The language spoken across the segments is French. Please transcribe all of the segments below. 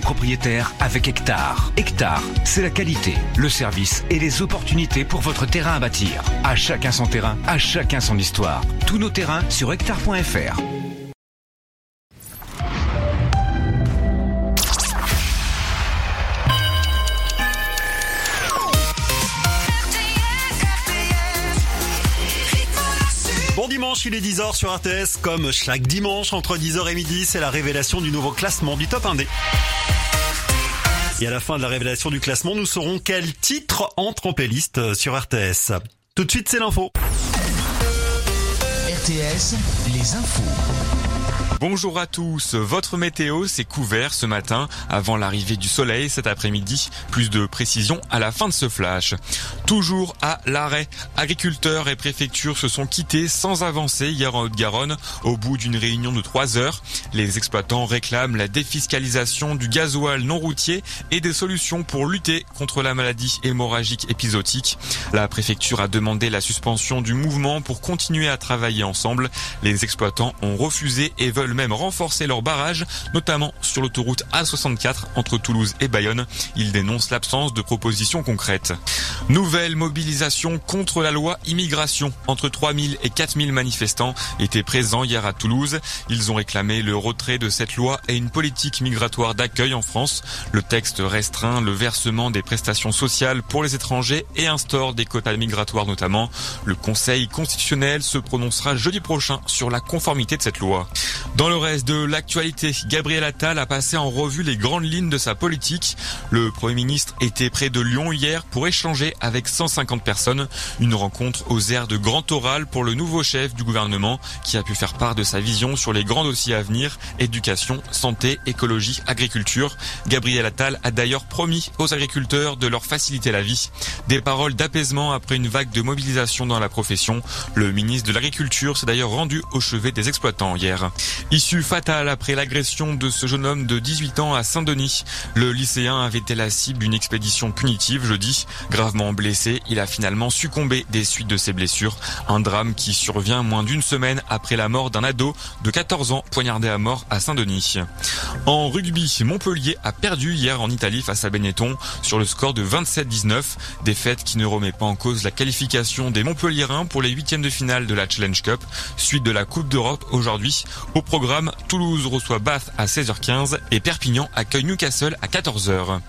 Propriétaire avec Hectare. Hectare, c'est la qualité, le service et les opportunités pour votre terrain à bâtir. À chacun son terrain, à chacun son histoire. Tous nos terrains sur hectare.fr. Dimanche, il est 10h sur RTS. Comme chaque dimanche entre 10h et midi, c'est la révélation du nouveau classement du top 1D. Et à la fin de la révélation du classement, nous saurons quel titre entre en playlist sur RTS. Tout de suite, c'est l'info. RTS, les infos. Bonjour à tous, votre météo s'est couvert ce matin avant l'arrivée du soleil cet après-midi. Plus de précision à la fin de ce flash. Toujours à l'arrêt, agriculteurs et préfectures se sont quittés sans avancer hier en Haute-Garonne au bout d'une réunion de trois heures. Les exploitants réclament la défiscalisation du gasoil non routier et des solutions pour lutter contre la maladie hémorragique épisodique. La préfecture a demandé la suspension du mouvement pour continuer à travailler ensemble. Les exploitants ont refusé et veulent même renforcer leur barrage, notamment sur l'autoroute A64 entre Toulouse et Bayonne. Ils dénoncent l'absence de propositions concrètes. Nouvelle mobilisation contre la loi immigration. Entre 3000 et 4000 manifestants étaient présents hier à Toulouse. Ils ont réclamé le retrait de cette loi et une politique migratoire d'accueil en France. Le texte restreint le versement des prestations sociales pour les étrangers et instaure des quotas migratoires notamment. Le Conseil constitutionnel se prononcera jeudi prochain sur la conformité de cette loi. Le reste de l'actualité, Gabriel Attal a passé en revue les grandes lignes de sa politique. Le Premier ministre était près de Lyon hier pour échanger avec 150 personnes. Une rencontre aux airs de grand oral pour le nouveau chef du gouvernement qui a pu faire part de sa vision sur les grands dossiers à venir, éducation, santé, écologie, agriculture. Gabriel Attal a d'ailleurs promis aux agriculteurs de leur faciliter la vie. Des paroles d'apaisement après une vague de mobilisation dans la profession. Le ministre de l'Agriculture s'est d'ailleurs rendu au chevet des exploitants hier. Issue fatale après l'agression de ce jeune homme de 18 ans à Saint-Denis. Le lycéen avait été la cible d'une expédition punitive jeudi. Gravement blessé, il a finalement succombé des suites de ses blessures. Un drame qui survient moins d'une semaine après la mort d'un ado de 14 ans poignardé à mort à Saint-Denis. En rugby, Montpellier a perdu hier en Italie face à Benetton sur le score de 27-19. Défaite qui ne remet pas en cause la qualification des Montpelliérains pour les huitièmes de finale de la Challenge Cup. Suite de la Coupe d'Europe aujourd'hui. Au programme, Toulouse reçoit Bath à 16h15 et Perpignan accueille Newcastle à 14h.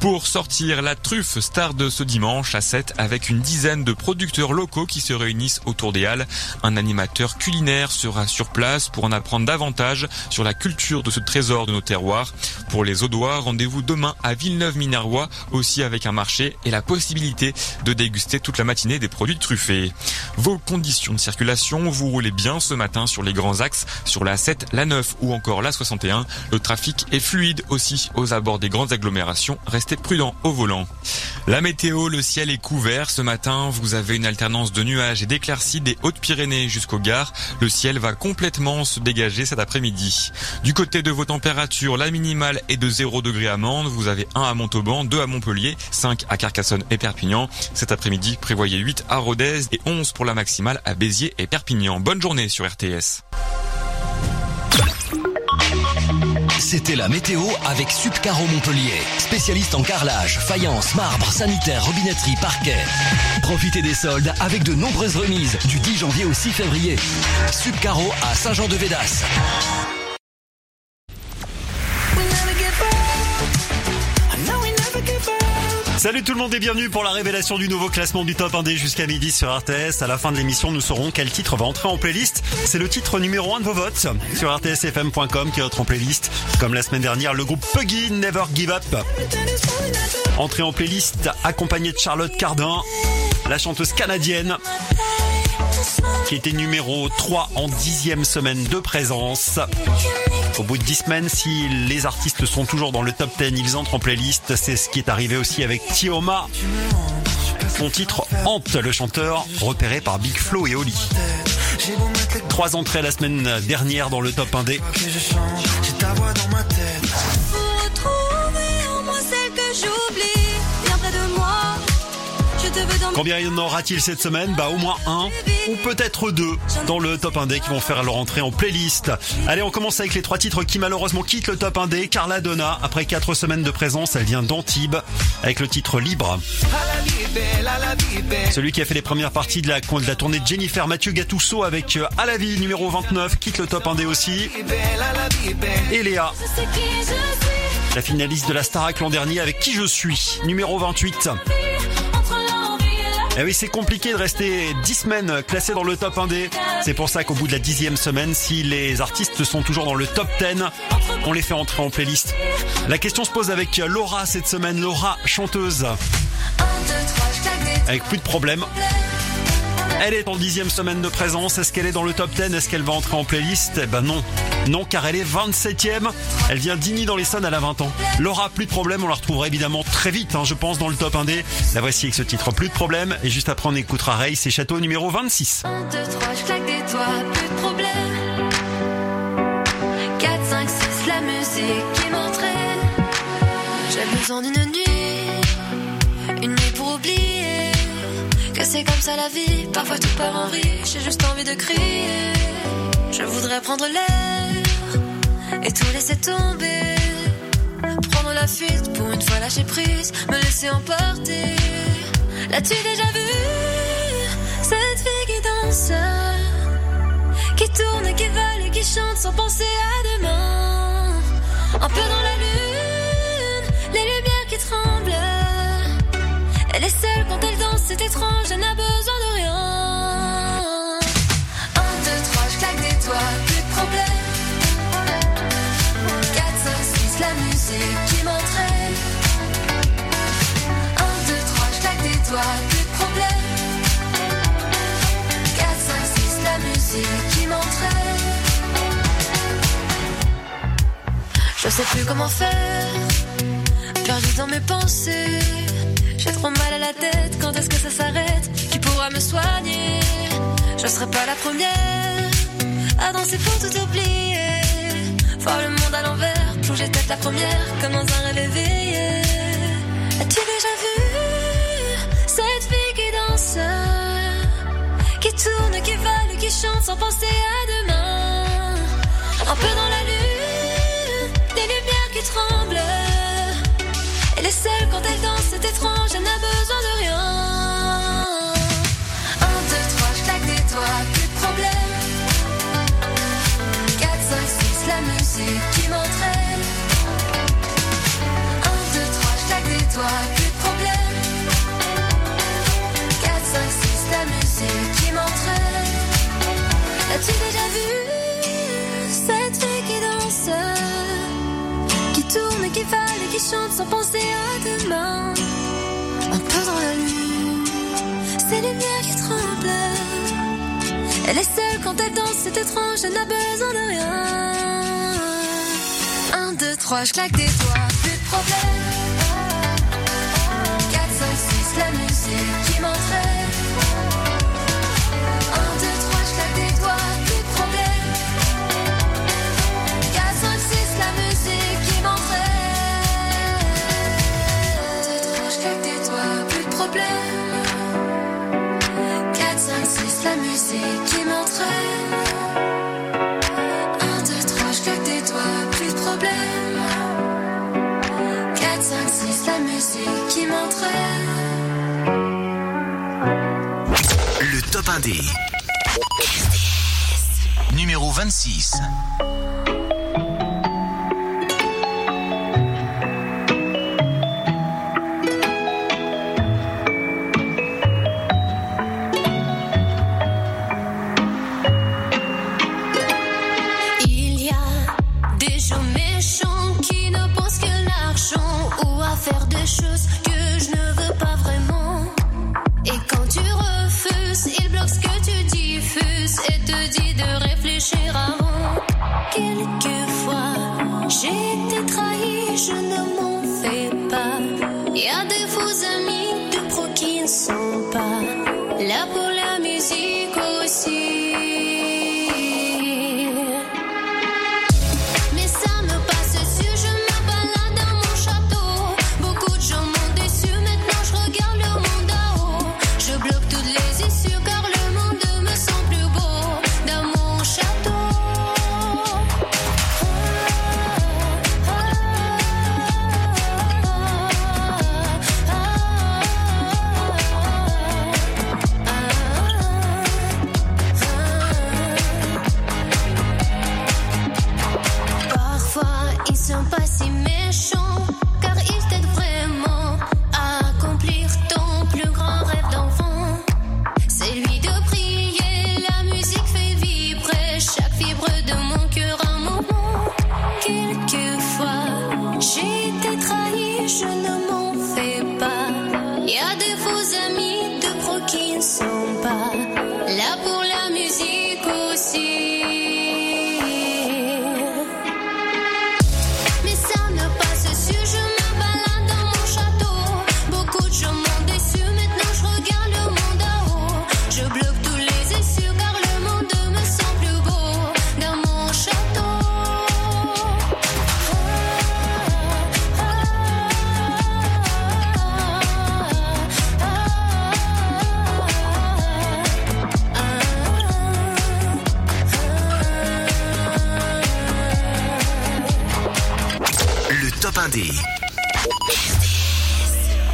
Pour sortir la truffe star de ce dimanche à 7 avec une dizaine de producteurs locaux qui se réunissent autour des halles. Un animateur culinaire sera sur place pour en apprendre davantage sur la culture de ce trésor de nos terroirs. Pour les Audois, rendez-vous demain à Villeneuve-Minervois aussi avec un marché et la possibilité de déguster toute la matinée des produits truffés. Vos conditions de circulation, vous roulez bien ce matin sur les grands axes, sur la 7, la 9 ou encore la 61. Le trafic est fluide aussi aux abords des grandes agglomérations. Restez prudents au volant. La météo, le ciel est couvert. Ce matin, vous avez une alternance de nuages et d'éclaircies des Hautes-Pyrénées jusqu'au Gard. Le ciel va complètement se dégager cet après-midi. Du côté de vos températures, la minimale est de 0 degré à Mende. Vous avez 1 à Montauban, 2 à Montpellier, 5 à Carcassonne et Perpignan. Cet après-midi, prévoyez 8 à Rodez et 11 pour la maximale à Béziers et Perpignan. Bonne journée sur RTS. C'était la météo avec Subcaro Montpellier, spécialiste en carrelage, faïence, marbre, sanitaire, robinetterie, parquet. Profitez des soldes avec de nombreuses remises du 10 janvier au 6 février. Subcaro à Saint-Jean-de-Védas. Salut tout le monde et bienvenue pour la révélation du nouveau classement du top 1D jusqu'à midi sur RTS. À la fin de l'émission, nous saurons quel titre va entrer en playlist. C'est le titre numéro 1 de vos votes sur rtsfm.com qui entre en playlist. Comme la semaine dernière, le groupe Puggy Never Give Up. Entrée en playlist accompagné de Charlotte Cardin, la chanteuse canadienne qui était numéro 3 en dixième semaine de présence. Au bout de 10 semaines, si les artistes sont toujours dans le top 10, ils entrent en playlist. C'est ce qui est arrivé aussi avec Tioma. Son titre Hante, le chanteur, repéré par Big Flo et Oli. Trois entrées la semaine dernière dans le top 1D. Combien y en aura-t-il cette semaine Bah au moins un ou peut-être deux dans le top 1D qui vont faire leur entrée en playlist. Allez, on commence avec les trois titres qui malheureusement quittent le top 1D. Carla Donna, après quatre semaines de présence, elle vient d'Antibes avec le titre Libre. Celui qui a fait les premières parties de la, de la tournée de Jennifer Mathieu Gattuso avec euh, À la vie numéro 29 quitte le top 1D aussi. Et Léa. La finaliste de la Starac l'an dernier avec Qui je suis, numéro 28. Eh oui, c'est compliqué de rester 10 semaines classés dans le top 1D. C'est pour ça qu'au bout de la dixième semaine, si les artistes sont toujours dans le top 10, on les fait entrer en playlist. La question se pose avec Laura cette semaine, Laura chanteuse. Avec plus de problèmes. Elle est en dixième semaine de présence. Est-ce qu'elle est dans le top 10 Est-ce qu'elle va entrer en playlist? Eh ben non. Non, car elle est 27ème. Elle vient d'Igny dans les Sons à la 20 ans. Laura, plus de problème. On la retrouvera évidemment très vite, hein, je pense, dans le top 1D. La voici avec ce titre, plus de problème. Et juste après, on écoutera Ray, c'est Château numéro 26. 1, 2, 3, je claque des doigts, plus de problème. 4, 5, 6, la musique qui m'entraîne. J'ai besoin d'une nuit, c'est comme ça la vie. Parfois tout part en vrille, j'ai juste envie de crier. Je voudrais prendre l'air et tout laisser tomber. Prendre la fuite pour une fois lâcher prise, me laisser emporter. L'as-tu déjà vu? Cette fille qui danse, qui tourne, qui vole et qui chante sans penser à demain? Un peu dans la lune, les lumières qui tremblent. Elle est seule quand elle c'est étrange, elle n'a besoin de rien. 1, 2, 3, je claque des doigts, plus de problème. 4, 5, 6, la musique qui m'entraîne. 1, 2, 3, je claque des doigts, plus de problème. 4, 5, 6, la musique qui m'entraîne. Je sais plus comment faire, perdu dans mes pensées. J'ai trop mal à la tête, est-ce que ça s'arrête Qui pourra me soigner Je serai pas la première à danser pour tout oublier. Voir le monde à l'envers, plonger tête la première, comme dans un rêve éveillé. As-tu déjà vu cette fille qui danse Qui tourne, qui vole, qui chante sans penser à demain? Un peu dans la lune, des lumières qui tremblent. Qui m'entraîne. 1, 2, 3, je claque des plus de problème. 4, 5, 6, la musique qui m'entraîne. As-tu déjà vu cette fille qui danse? Qui tourne, qui vole et qui chante sans penser à demain? Un peu dans la lune, lumières qui tremblent. Elle est seule quand elle danse, c'est étrange, elle n'a besoin de rien. 1, 2, 3, je claque des doigts, plus de problème. 4, 5, 6, la musique qui m'entraîne. 1, 2, 3, je claque des doigts, plus de problème. 4, 5, 6, la musique qui m'entraîne. 1, 2, 3, je claque des doigts, plus de problème. 4, 5, 6, la musique qui m'entraîne. La musique qui m'entraîne. Le top 1D. Numéro 26.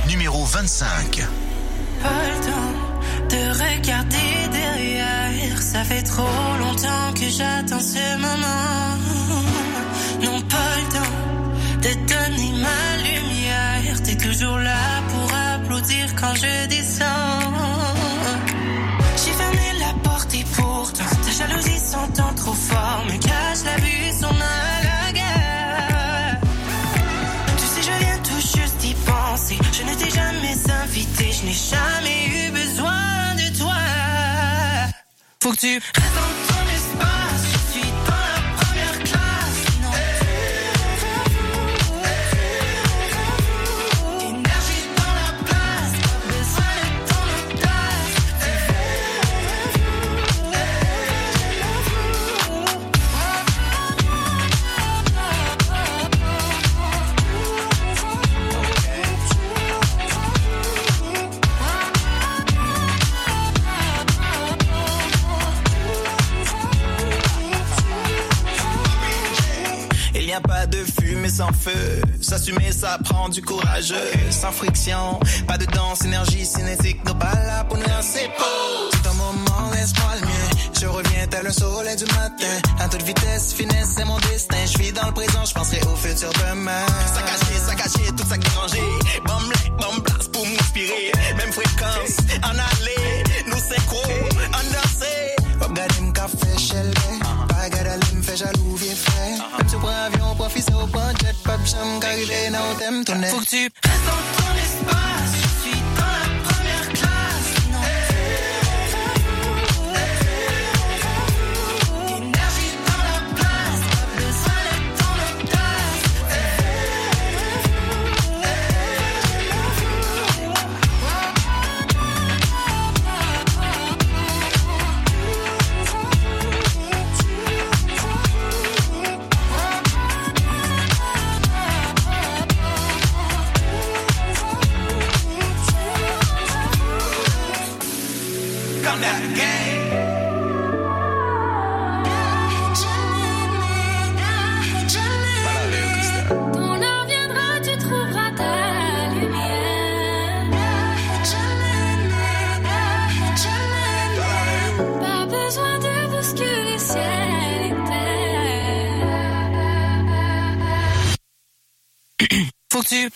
Numéro 25. Pas le temps de regarder derrière. Ça fait trop longtemps que j'attends ce moment. Non, pas le temps de donner ma lumière. T'es toujours là pour applaudir quand je descends. J'ai fermé la porte et pourtant ta jalousie s'entend trop fort. Me cache la vue, son malaga. Invité, je n'ai jamais eu besoin de toi. Faut que tu restes dans ton sans feu. S'assumer, ça prend du courage. Sans friction, pas de danse, énergie cinétique. Nos pas là pour nous lancer. C'est un moment, laisse-moi le mien. Je reviens tel un soleil du matin. À toute vitesse, finesse, c'est mon destin. Je vis dans le présent, je penserai au futur demain. Ça caché, ça caché, tout ça dérangé. Bombe bombe place pour m'inspirer. Même fréquence, en aller. Nous synchro, en danser. Regarde mon café, shell Bagarre me fait jaloux, avion, profite au point jet, de chambre, qu'arriver, non, t'aimes ton Faut que tu restes dans ton espace. Faut que tu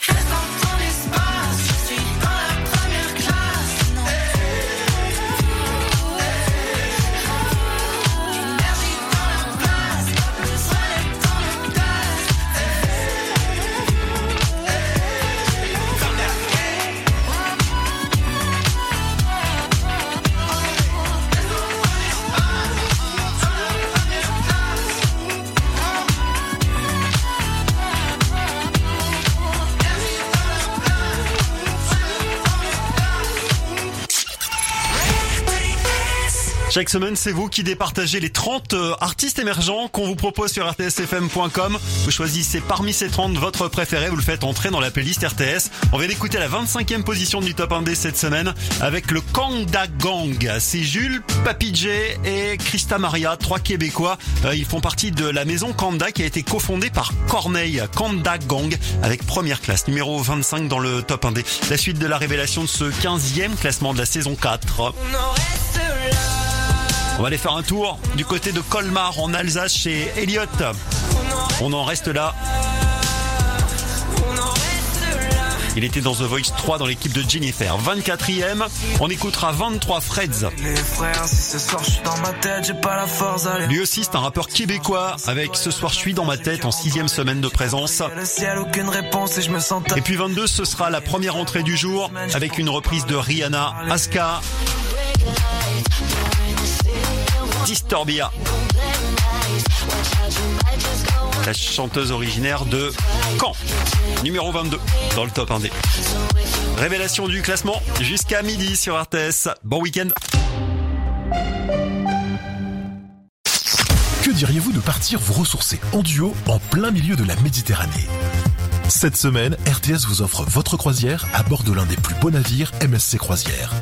Chaque semaine, c'est vous qui départagez les 30 euh, artistes émergents qu'on vous propose sur rtsfm.com. Vous choisissez parmi ces 30 votre préféré, vous le faites entrer dans la playlist RTS. On vient d'écouter la 25e position du top 1D cette semaine avec le Kanda Gang. C'est Jules, Papy J et Christa Maria, trois Québécois. Euh, ils font partie de la maison Kanda qui a été cofondée par Corneille. Kanda Gang avec première classe, numéro 25 dans le top 1D. La suite de la révélation de ce 15e classement de la saison 4. On va aller faire un tour du côté de Colmar en Alsace chez Elliott. On en reste là. Il était dans The Voice 3 dans l'équipe de Jennifer. 24e, on écoutera 23 Freds. Lui aussi, c'est un rappeur québécois avec Ce soir je suis dans ma tête en sixième semaine de présence. Et puis 22, ce sera la première entrée du jour avec une reprise de Rihanna, Aska, Disturbia. La chanteuse originaire de Caen, numéro 22 dans le top 1D. Révélation du classement jusqu'à midi sur RTS. Bon week-end. Que diriez-vous de partir vous ressourcer en duo en plein milieu de la Méditerranée? Cette semaine, RTS vous offre votre croisière à bord de l'un des plus beaux navires MSC Croisière.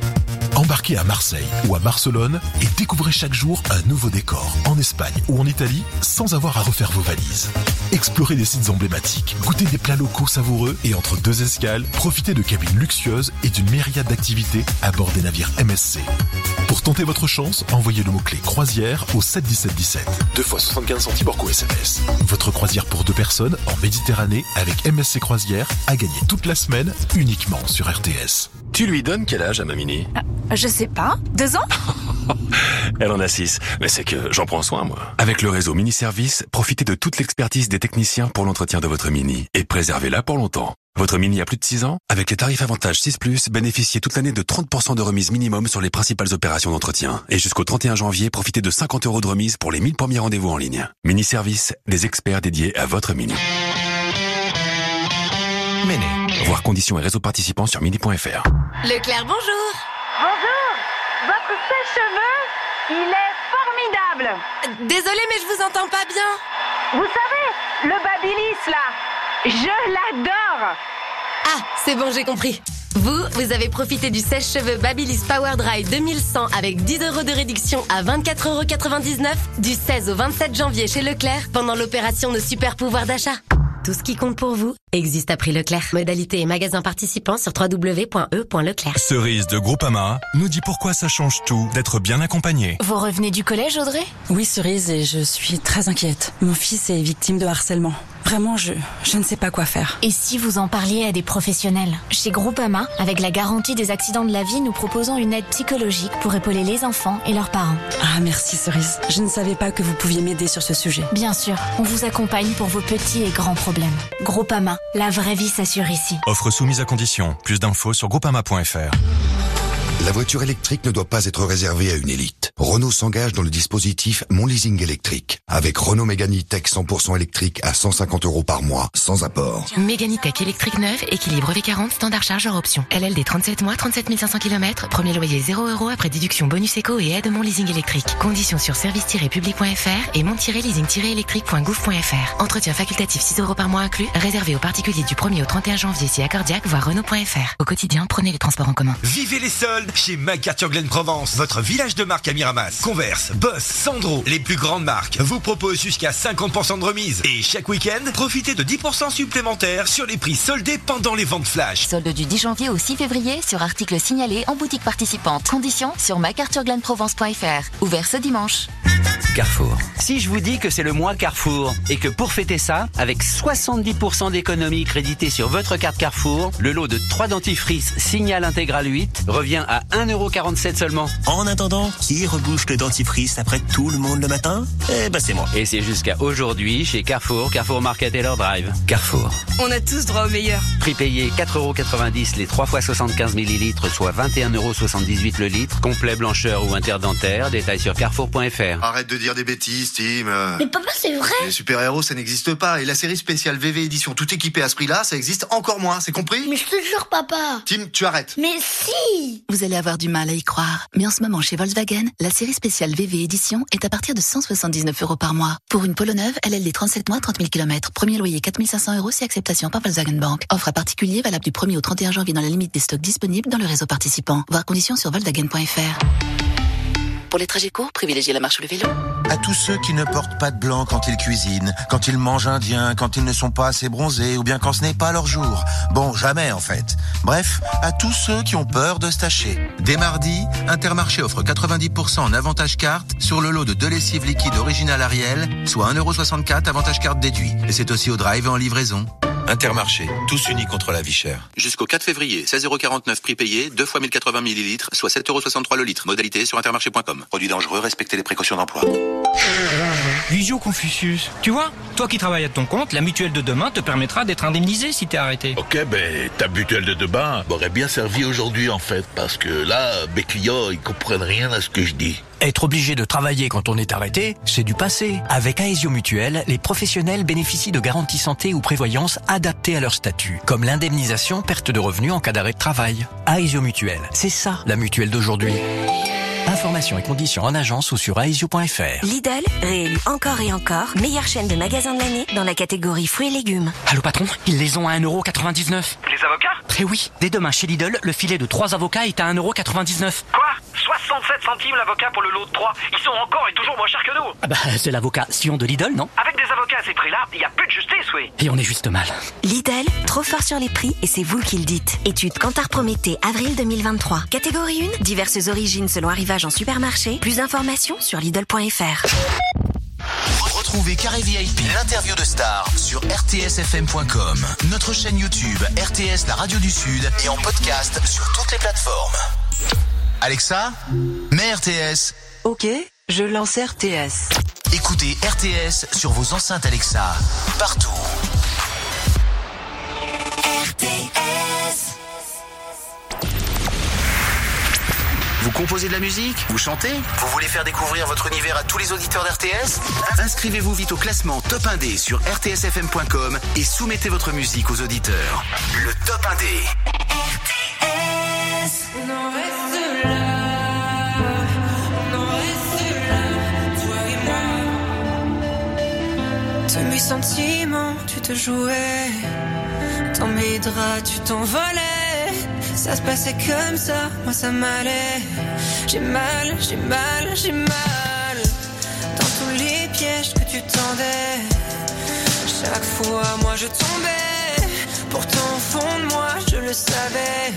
Embarquez à Marseille ou à Barcelone et découvrez chaque jour un nouveau décor en Espagne ou en Italie sans avoir à refaire vos valises. Explorez des sites emblématiques, goûtez des plats locaux savoureux et entre deux escales, profitez de cabines luxueuses et d'une myriade d'activités à bord des navires MSC. Pour tenter votre chance, envoyez le mot-clé croisière au 71717. Deux fois 75 centimes hors SMS. Votre croisière pour deux personnes en Méditerranée avec MSC Croisière a gagné toute la semaine uniquement sur RTS. Tu lui donnes quel âge à ma mini Je sais pas. Deux ans? Elle en a six. Mais c'est que j'en prends soin, moi. Avec le réseau Mini Service, profitez de toute l'expertise des techniciens pour l'entretien de votre mini et préservez-la pour longtemps. Votre mini a plus de 6 ans? Avec les tarifs avantage 6 ⁇ bénéficiez toute l'année de 30% de remise minimum sur les principales opérations d'entretien. Et jusqu'au 31 janvier, profitez de 50 euros de remise pour les 1000 premiers rendez-vous en ligne. Mini Service, des experts dédiés à votre mini. Mini. Voir conditions et réseaux participants sur mini.fr. Leclerc, bonjour. Bonjour. Votre sèche-cheveux, il est formidable. Désolée, mais je vous entends pas bien. Vous savez, le Babilis, là, je l'adore. Ah, c'est bon, j'ai compris. Vous, vous avez profité du sèche-cheveux Babyliss Power Dry 2100 avec 10 euros de réduction à 24,99 euros du 16 au 27 janvier chez Leclerc pendant l'opération de super pouvoir d'achat. Tout ce qui compte pour vous existe à prix Leclerc. Modalité et magasin participants sur www.e.leclerc. Cerise de Groupama nous dit pourquoi ça change tout d'être bien accompagné. Vous revenez du collège, Audrey? Oui, Cerise, et je suis très inquiète. Mon fils est victime de harcèlement. Vraiment, je, je ne sais pas quoi faire. Et si vous en parliez à des professionnels? Chez Groupama, avec la garantie des accidents de la vie, nous proposons une aide psychologique pour épauler les enfants et leurs parents. Ah, merci Cerise. Je ne savais pas que vous pouviez m'aider sur ce sujet. Bien sûr, on vous accompagne pour vos petits et grands problèmes. Groupama, la vraie vie s'assure ici. Offre soumise à condition. Plus d'infos sur groupama.fr. La voiture électrique ne doit pas être réservée à une élite. Renault s'engage dans le dispositif Mon Leasing électrique. Avec Renault Mégane Tech 100% électrique à 150 euros par mois, sans apport. Mégane Tech électrique neuve, équilibre V40, standard chargeur option. LLD 37 mois, 37 500 km, premier loyer 0 euros après déduction bonus éco et aide Mon Leasing électrique. Conditions sur service-public.fr et mon-leasing-électrique.gouv.fr. Entretien facultatif 6 euros par mois inclus, réservé aux particuliers du 1er au 31 janvier si accordiaque, voire Renault.fr. Au quotidien, prenez les transports en commun. Vivez les soldes chez MacArthur Glen Provence, votre village de marque à Miramas. Converse, Boss, Sandro, les plus grandes marques vous proposent jusqu'à 50% de remise. Et chaque week-end, profitez de 10% supplémentaires sur les prix soldés pendant les ventes flash. Solde du 10 janvier au 6 février sur articles signalés en boutique participante. Conditions sur macarthurglenprovence.fr. Ouvert ce dimanche. Carrefour. Si je vous dis que c'est le mois Carrefour et que pour fêter ça, avec 70% d'économie créditée sur votre carte Carrefour, le lot de 3 dentifrices Signal Intégral 8 revient à 1,47€ seulement. En attendant, qui rebouche le dentifrice après tout le monde le matin? Eh ben c'est moi. Et c'est jusqu'à aujourd'hui chez Carrefour, Carrefour Market et leur drive. Carrefour. On a tous droit au meilleur. Prix payé 4,90€ les 3 fois 75 ml, soit 21,78€ le litre. Complet blancheur ou interdentaire. Détail sur carrefour.fr. Arrête de dire des bêtises, Tim. Mais papa, c'est vrai. Les super-héros, ça n'existe pas. Et la série spéciale VV édition tout équipée à ce prix-là, ça existe encore moins. C'est compris? Mais je te jure, papa. Tim, tu arrêtes. Mais si Vous allez avoir du mal à y croire. Mais en ce moment, chez Volkswagen, la série spéciale VV Édition est à partir de 179 euros par mois. Pour une Polo neuve, LLD 37 mois, 30 000 km. Premier loyer 4500 euros si acceptation par Volkswagen Bank. Offre à particulier valable du 1er au 31 janvier dans la limite des stocks disponibles dans le réseau participant. Voir conditions sur volkswagen.fr. Pour les trajets courts, privilégiez la marche ou le vélo. À tous ceux qui ne portent pas de blanc quand ils cuisinent, quand ils mangent indien, quand ils ne sont pas assez bronzés ou bien quand ce n'est pas leur jour. Bon, jamais en fait. Bref, à tous ceux qui ont peur de se tacher. Dès mardi, Intermarché offre 90% en avantage carte sur le lot de deux lessives liquides original Ariel, soit 1,64€ avantage carte déduit. Et c'est aussi au drive et en livraison. Intermarché, tous unis contre la vie chère. Jusqu'au 4 février, 16,49€ prix payé, 2 fois 1080 ml, soit 7,63€ le litre. Modalité sur intermarché.com. Produit dangereux, respectez les précautions d'emploi. Visio Confucius. Tu vois, toi qui travailles à ton compte, la mutuelle de demain te permettra d'être indemnisé si t'es arrêté. Ok, ben ta mutuelle de demain m'aurait bien servi aujourd'hui en fait, parce que là, mes clients, ils comprennent rien à ce que je dis. Être obligé de travailler quand on est arrêté, c'est du passé. Avec Aesio Mutuel, les professionnels bénéficient de garanties santé ou prévoyance adaptées à leur statut, comme l'indemnisation perte de revenus en cas d'arrêt de travail. Aesio Mutuel, c'est ça la mutuelle d'aujourd'hui. Informations et conditions en agence ou sur aesio.fr. Lidl, réélu encore et encore, meilleure chaîne de magasins de l'année dans la catégorie fruits et légumes. Allô patron, ils les ont à 1,99€. Les avocats? Eh oui, dès demain chez Lidl, le filet de 3 avocats est à 1,99€. Quoi? 67 centimes l'avocat pour le lot de 3 Ils sont encore et toujours moins chers que nous Ah bah, c'est l'avocat Sion de Lidl, non? Avec des avocats à ces prix-là, il n'y a plus de justice, oui Et on est juste mal. Lidl, trop fort sur les prix et c'est vous qui le dites. Étude Cantar Prométhée, avril 2023. Catégorie 1, diverses origines selon arrivage en supermarché. Plus d'informations sur Lidl.fr. Retrouvez Carré VIP, l'interview de star sur rtsfm.com, notre chaîne YouTube RTS La Radio du Sud et en podcast sur toutes les plateformes. Alexa, mets RTS. Ok, je lance RTS. Écoutez RTS sur vos enceintes Alexa, partout. RTS. Vous composez de la musique Vous chantez Vous voulez faire découvrir votre univers à tous les auditeurs d'RTS Inscrivez-vous vite au classement Top 1D sur rtsfm.com et soumettez votre musique aux auditeurs. Le Top 1D. RTS. On en reste là. On en reste là. Toi et moi. De mes sentiments, tu te jouais. Dans mes draps, tu t'envolais. Ça se passait comme ça, moi ça m'allait. J'ai mal, j'ai mal, j'ai mal. Dans tous les pièges que tu tendais. Chaque fois, moi je tombais. Pourtant, au fond de moi, je le savais.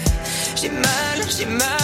J'ai mal, j'ai mal.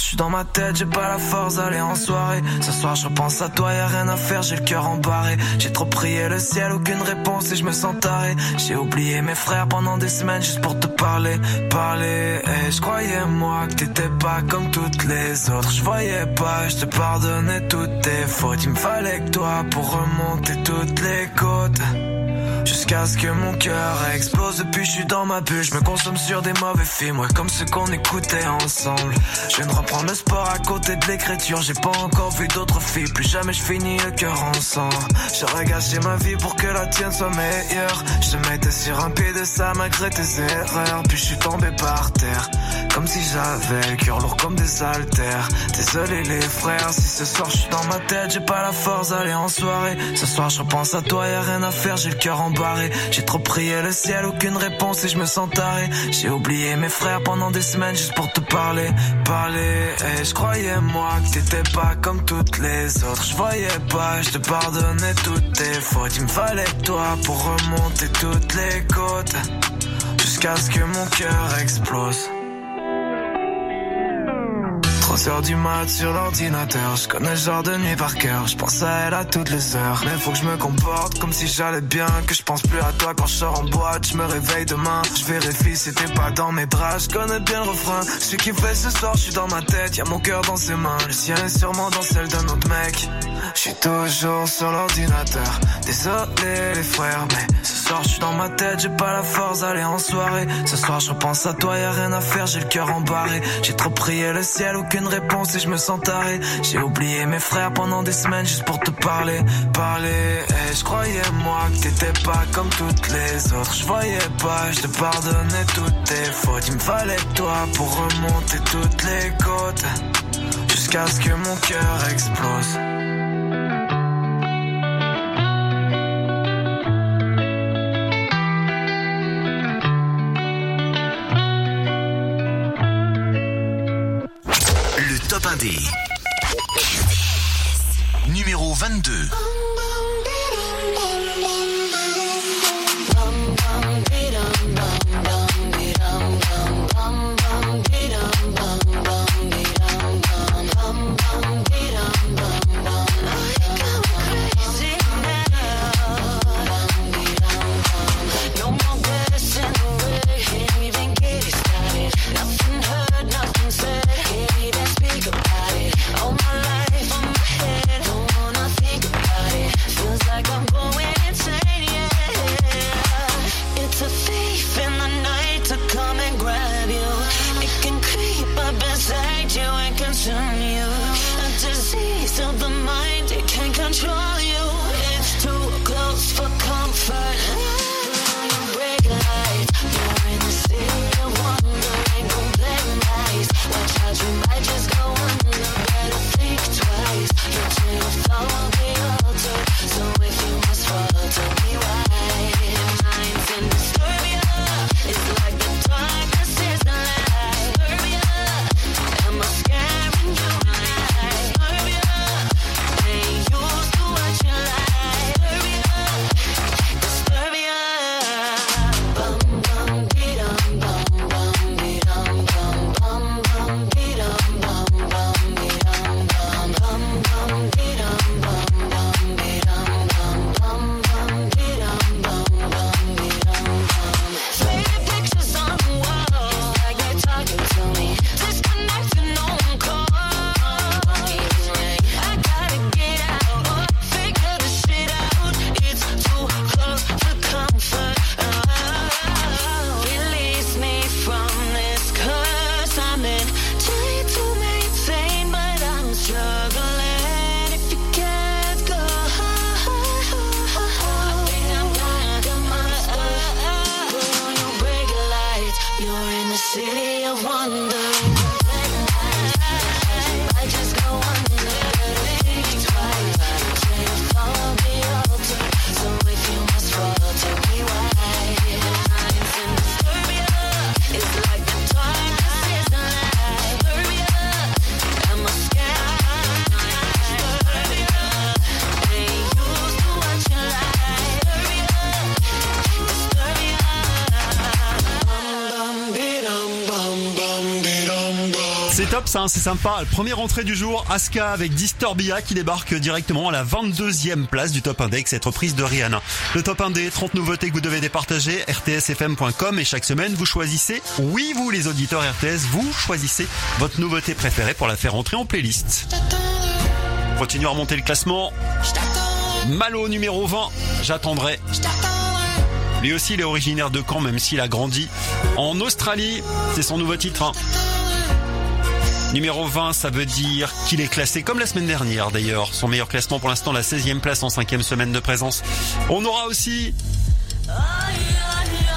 Je suis dans ma tête, j'ai pas la force d'aller en soirée. Ce soir, je repense à toi, y'a rien à faire, j'ai le cœur embarré. J'ai trop prié le ciel, aucune réponse et je me sens taré. J'ai oublié mes frères pendant des semaines juste pour te parler, parler. Et je croyais, moi, que t'étais pas comme toutes les autres. Je voyais pas, je te pardonnais toutes tes fautes. Il me fallait que toi pour remonter toutes les côtes. Jusqu'à ce que mon cœur explose. Depuis je suis dans ma bulle. Je me consomme sur des mauvais films. Ouais comme ceux qu'on écoutait ensemble. Je viens de reprendre le sport à côté de l'écriture. J'ai pas encore vu d'autres filles. Plus jamais je finis le cœur en sang. J'aurais gâché ma vie pour que la tienne soit meilleure. Je mettais sur un pied de ça malgré tes erreurs. Puis je suis tombé par terre. Comme si j'avais cœur lourd comme des haltères. Désolé les frères. Si ce soir je suis dans ma tête J'ai pas la force d'aller en soirée. Ce soir je repense à toi. Y'a rien à faire. J'ai le cœur en J'ai trop prié le ciel, aucune réponse et je me sens taré. J'ai oublié mes frères pendant des semaines juste pour te parler, parler. Et je croyais moi que t'étais pas comme toutes les autres. Je voyais pas, je te pardonnais toutes tes fautes. Il me fallait toi pour remonter toutes les côtes. Jusqu'à ce que mon cœur explose. 3 heures du mat sur l'ordinateur, je connais le genre de nuit par cœur, je pense à elle à toutes les heures. Mais faut que je me comporte comme si j'allais bien, que je pense plus à toi quand je sors en boîte, je me réveille demain, je vérifie si t'es pas dans mes bras, je connais bien le refrain. Ce qui fait ce soir, je suis dans ma tête, y a mon cœur dans ses mains, le sien est sûrement dans celle d'un autre mec. Je suis toujours sur l'ordinateur, désolé les frères, mais ce soir je suis dans ma tête, j'ai pas la force d'aller en soirée. Ce soir je repense à toi, y a rien à faire, j'ai le cœur embarré. J'ai trop prié le ciel, aucune et je me sens taré. J'ai oublié mes frères pendant des semaines juste pour te parler, parler. Et je croyais moi que t'étais pas comme toutes les autres. Je voyais pas, je te pardonnais toutes tes fautes. Il me fallait toi pour remonter toutes les côtes. Jusqu'à ce que mon cœur explose. Top 1D. Numéro 22. C'est sympa. Première entrée du jour, Aska avec Disturbia qui débarque directement à la 22e place du top index, cette reprise de Rihanna. Le top 1D, 30 nouveautés que vous devez départager, rtsfm.com et chaque semaine vous choisissez, oui vous les auditeurs RTS, vous choisissez votre nouveauté préférée pour la faire entrer en playlist. Continuons à remonter le classement. Malo numéro 20, j'attendrai. Lui aussi, il est originaire de Caen, même s'il a grandi en Australie. C'est son nouveau titre. hein. Numéro 20, ça veut dire qu'il est classé comme la semaine dernière d'ailleurs. Son meilleur classement pour l'instant, la 16e place en cinquième semaine de présence. On aura aussi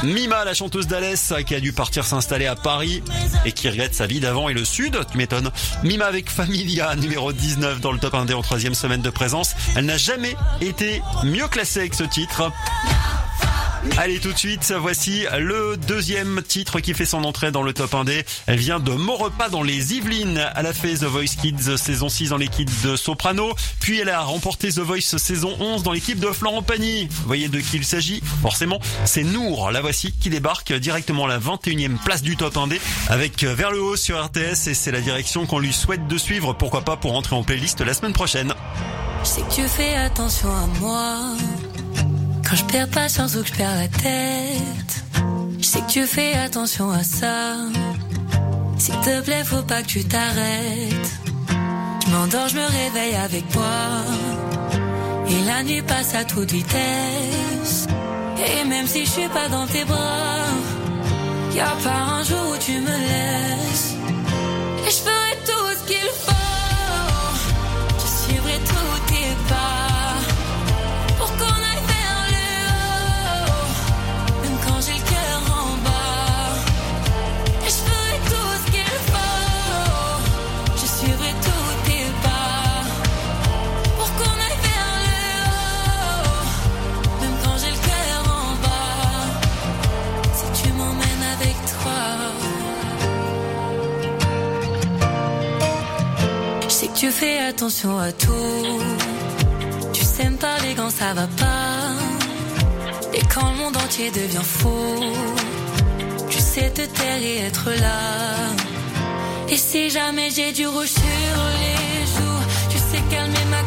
Mima, la chanteuse d'Alès, qui a dû partir s'installer à Paris et qui regrette sa vie d'avant et le sud, tu m'étonnes. Mima avec Familia, numéro 19 dans le top 1D en troisième semaine de présence. Elle n'a jamais été mieux classée avec ce titre. Allez tout de suite, voici le deuxième titre qui fait son entrée dans le top 1D. Elle vient de Maurepas dans les Yvelines. Elle a fait The Voice Kids saison 6 dans l'équipe de Soprano. Puis elle a remporté The Voice saison 11 dans l'équipe de Florent Pagny. Vous voyez de qui il s'agit Forcément, c'est Nour. La voici qui débarque directement à la 21e place du top 1D avec Vers le haut sur RTS et c'est la direction qu'on lui souhaite de suivre. Pourquoi pas pour entrer en playlist la semaine prochaine. Je sais que tu fais attention à moi. Quand je perds patience ou que je perds la tête. Je sais que tu fais attention à ça. S'il te plaît, faut pas que tu t'arrêtes. Je m'endors, je me réveille avec toi. Et la nuit passe à toute vitesse. Et même si je suis pas dans tes bras, y a pas un jour où tu me laisses. Et je ferai tout ce qu'il faut. Tu fais attention à tout. Tu me parler quand ça va pas. Et quand le monde entier devient fou. Tu sais te taire et être là. Et si jamais j'ai du rouge sur les joues, tu sais calmer ma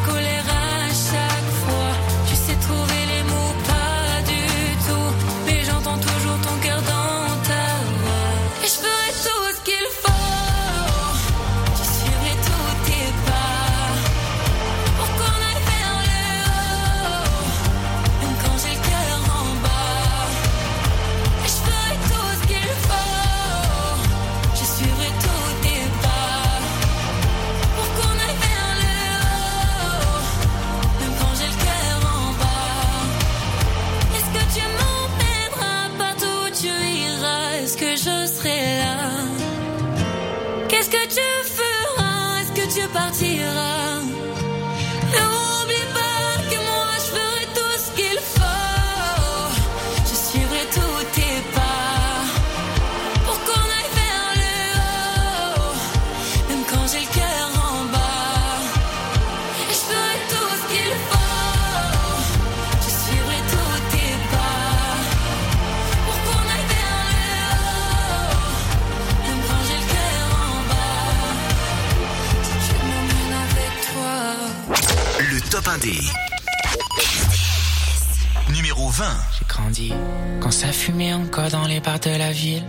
toi. Le top 1D. Numéro 20. J'ai grandi quand ça fumait encore dans les bars de la ville.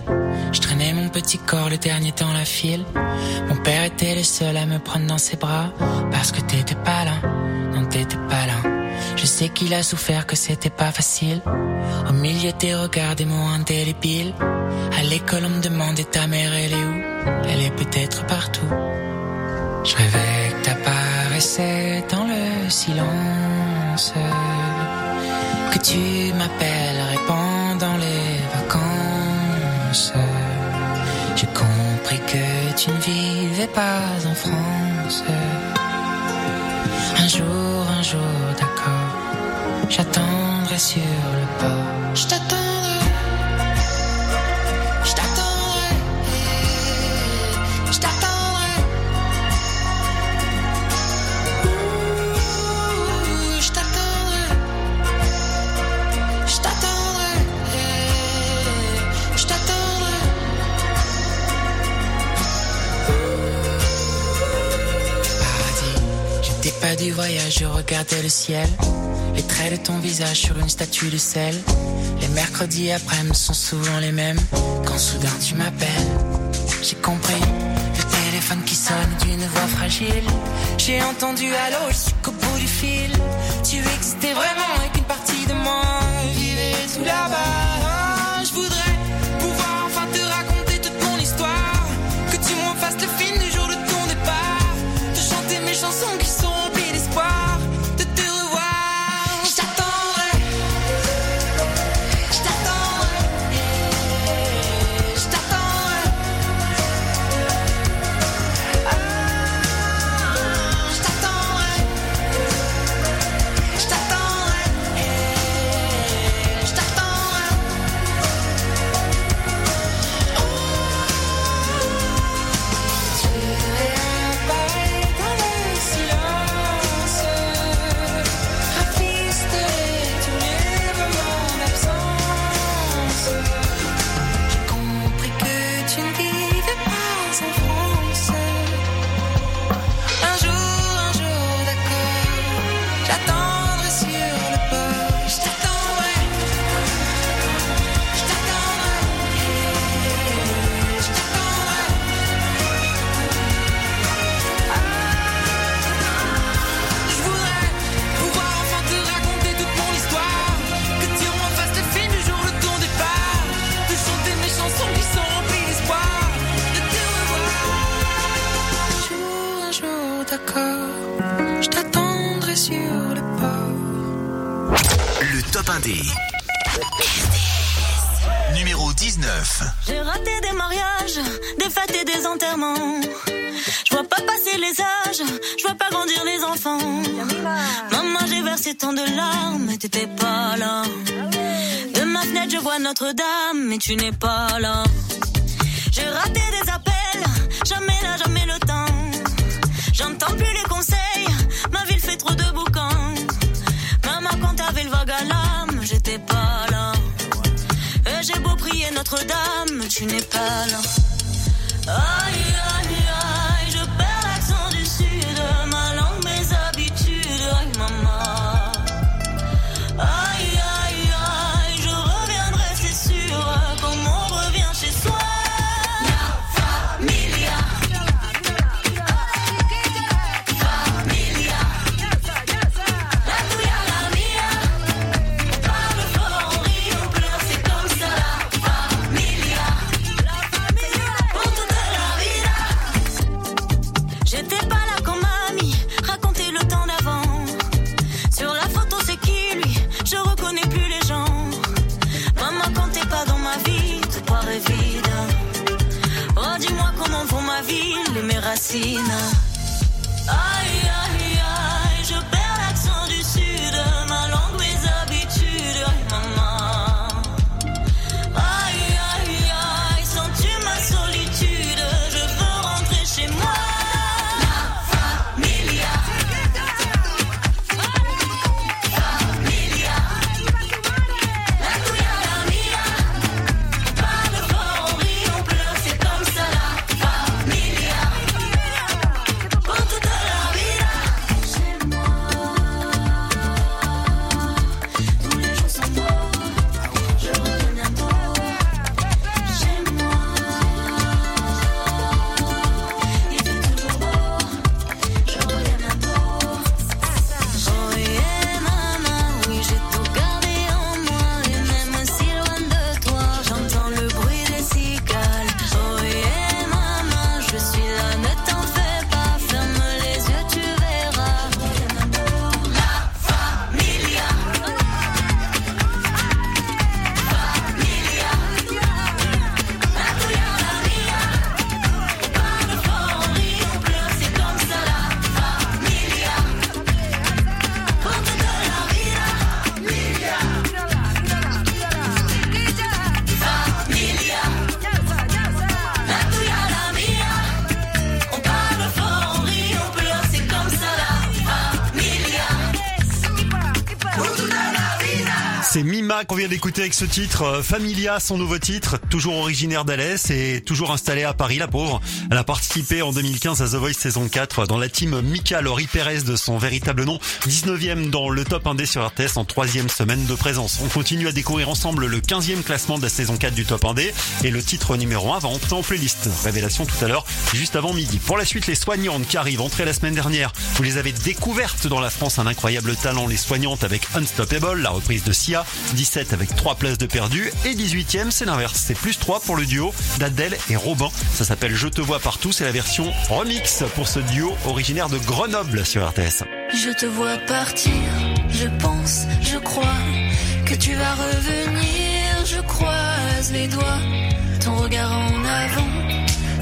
Je traînais mon petit corps le dernier dans la file. Mon père était le seul à me prendre dans ses bras parce que t'étais pas là, non t'étais pas là. Je sais qu'il a souffert, que c'était pas facile. Au milieu des regards des mots indélébiles. À l'école on me demandait ta mère elle est où? Elle est peut-être partout. Je rêvais que t'apparaissais dans le silence. Que tu m'appellerais pendant les vacances. J'ai compris que tu ne vivais pas en France. Un jour, un jour, d'accord. J'attendrai sur le port. Du voyage, je regardais le ciel. Les traits de ton visage sur une statue de sel. Les mercredis après-midi sont souvent les mêmes. Quand soudain tu m'appelles, j'ai compris. Le téléphone qui sonne d'une voix fragile. J'ai entendu allô jusqu'au bout du fil. Tu existais vraiment et qu'une partie de moi vivait tout là-bas. Top 1D. Numéro 19. J'ai raté des mariages, des fêtes et des enterrements. Je vois pas passer les âges, je vois pas grandir les enfants. Maman, j'ai versé tant de larmes, mais t'étais pas là. De ma fenêtre, je vois Notre-Dame, mais tu n'es pas là. J'ai raté des appels, jamais là, jamais le temps. J'entends plus les conseils, ma ville fait trop de boucans. T'avais le vague à l'âme, j'étais pas là. Et j'ai beau prier Notre-Dame, tu n'es pas là. Aïe, aïe, aïe, je perds l'accent du sud, ma langue, mes habitudes, aïe, maman. Aïe, D'écouter avec ce titre, euh, Familia, son nouveau titre, toujours originaire d'Alès et toujours installée à Paris, la pauvre. Elle a participé en 2015 à The Voice saison 4 dans la team Mika Laurie Pérez de son véritable nom, 19e dans le top 1D sur RTS en troisième semaine de présence. On continue à découvrir ensemble le 15e classement de la saison 4 du top 1D et le titre numéro 1 va entrer en playlist. Révélation tout à l'heure, juste avant midi. Pour la suite, les soignantes qui arrivent, entrées la semaine dernière. Vous les avez découvertes dans la France, un incroyable talent, les soignantes avec Unstoppable, la reprise de Sia, 17 avec 3 places de perdu et 18e c'est l'inverse, plus 3 pour le duo d'Adèle et Robin. Ça s'appelle Je te vois partout, c'est la version remix pour ce duo originaire de Grenoble sur RTS. Je te vois partir, je pense, je crois que tu vas revenir, je croise les doigts, ton regard en avant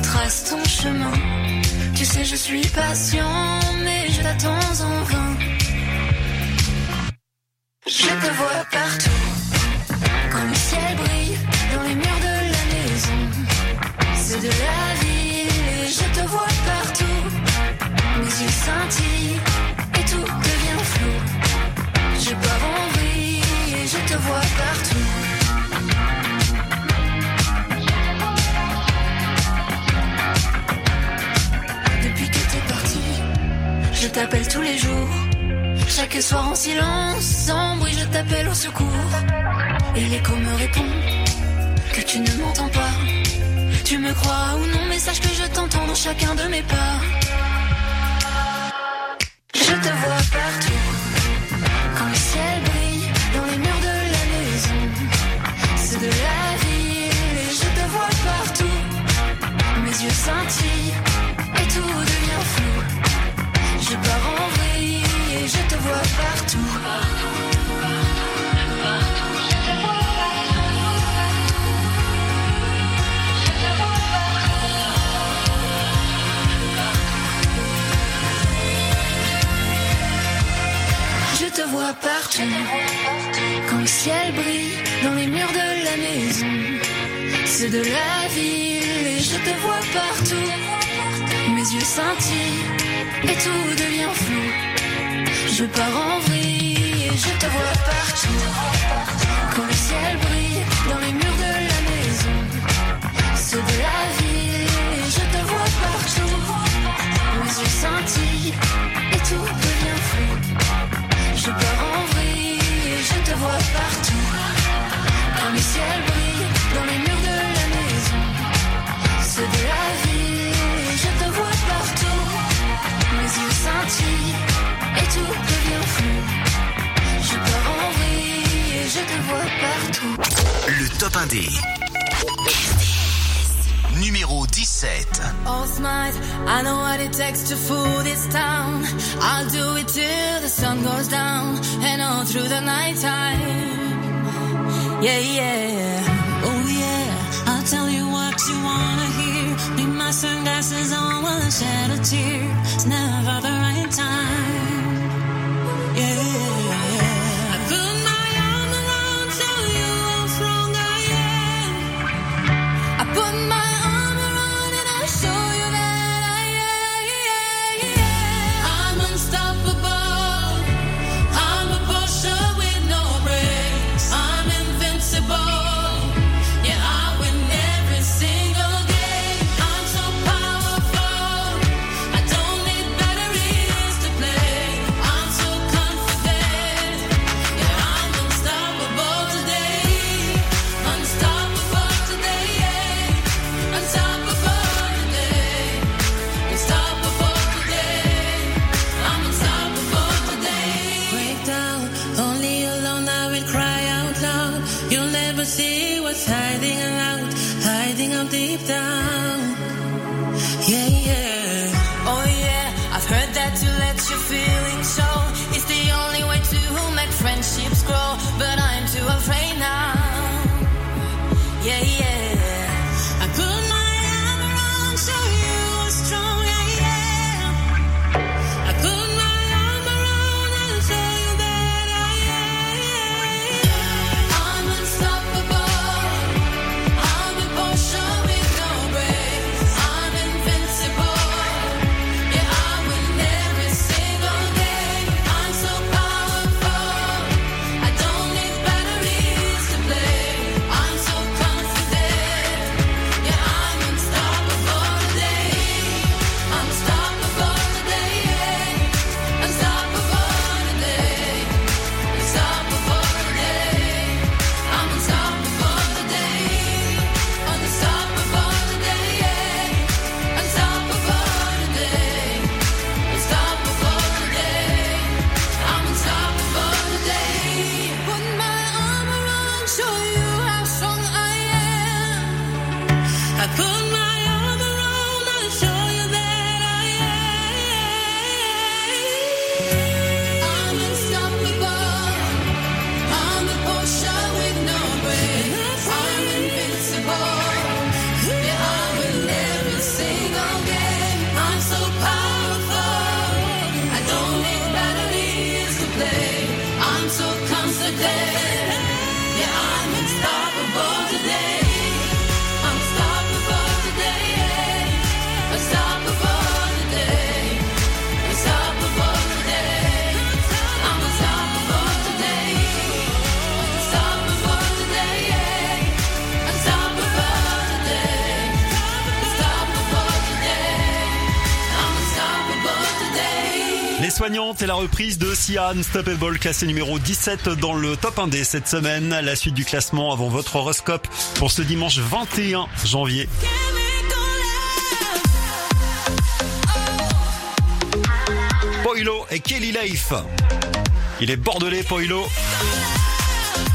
trace ton chemin. Tu sais, je suis patient, mais je t'attends en vain. reprise de Sia Unstoppable, classé numéro 17 dans le top 1D cette semaine. La suite du classement avant votre horoscope pour ce dimanche 21 janvier. Poilo et Kelly Life. Il est bordelais, Poilo.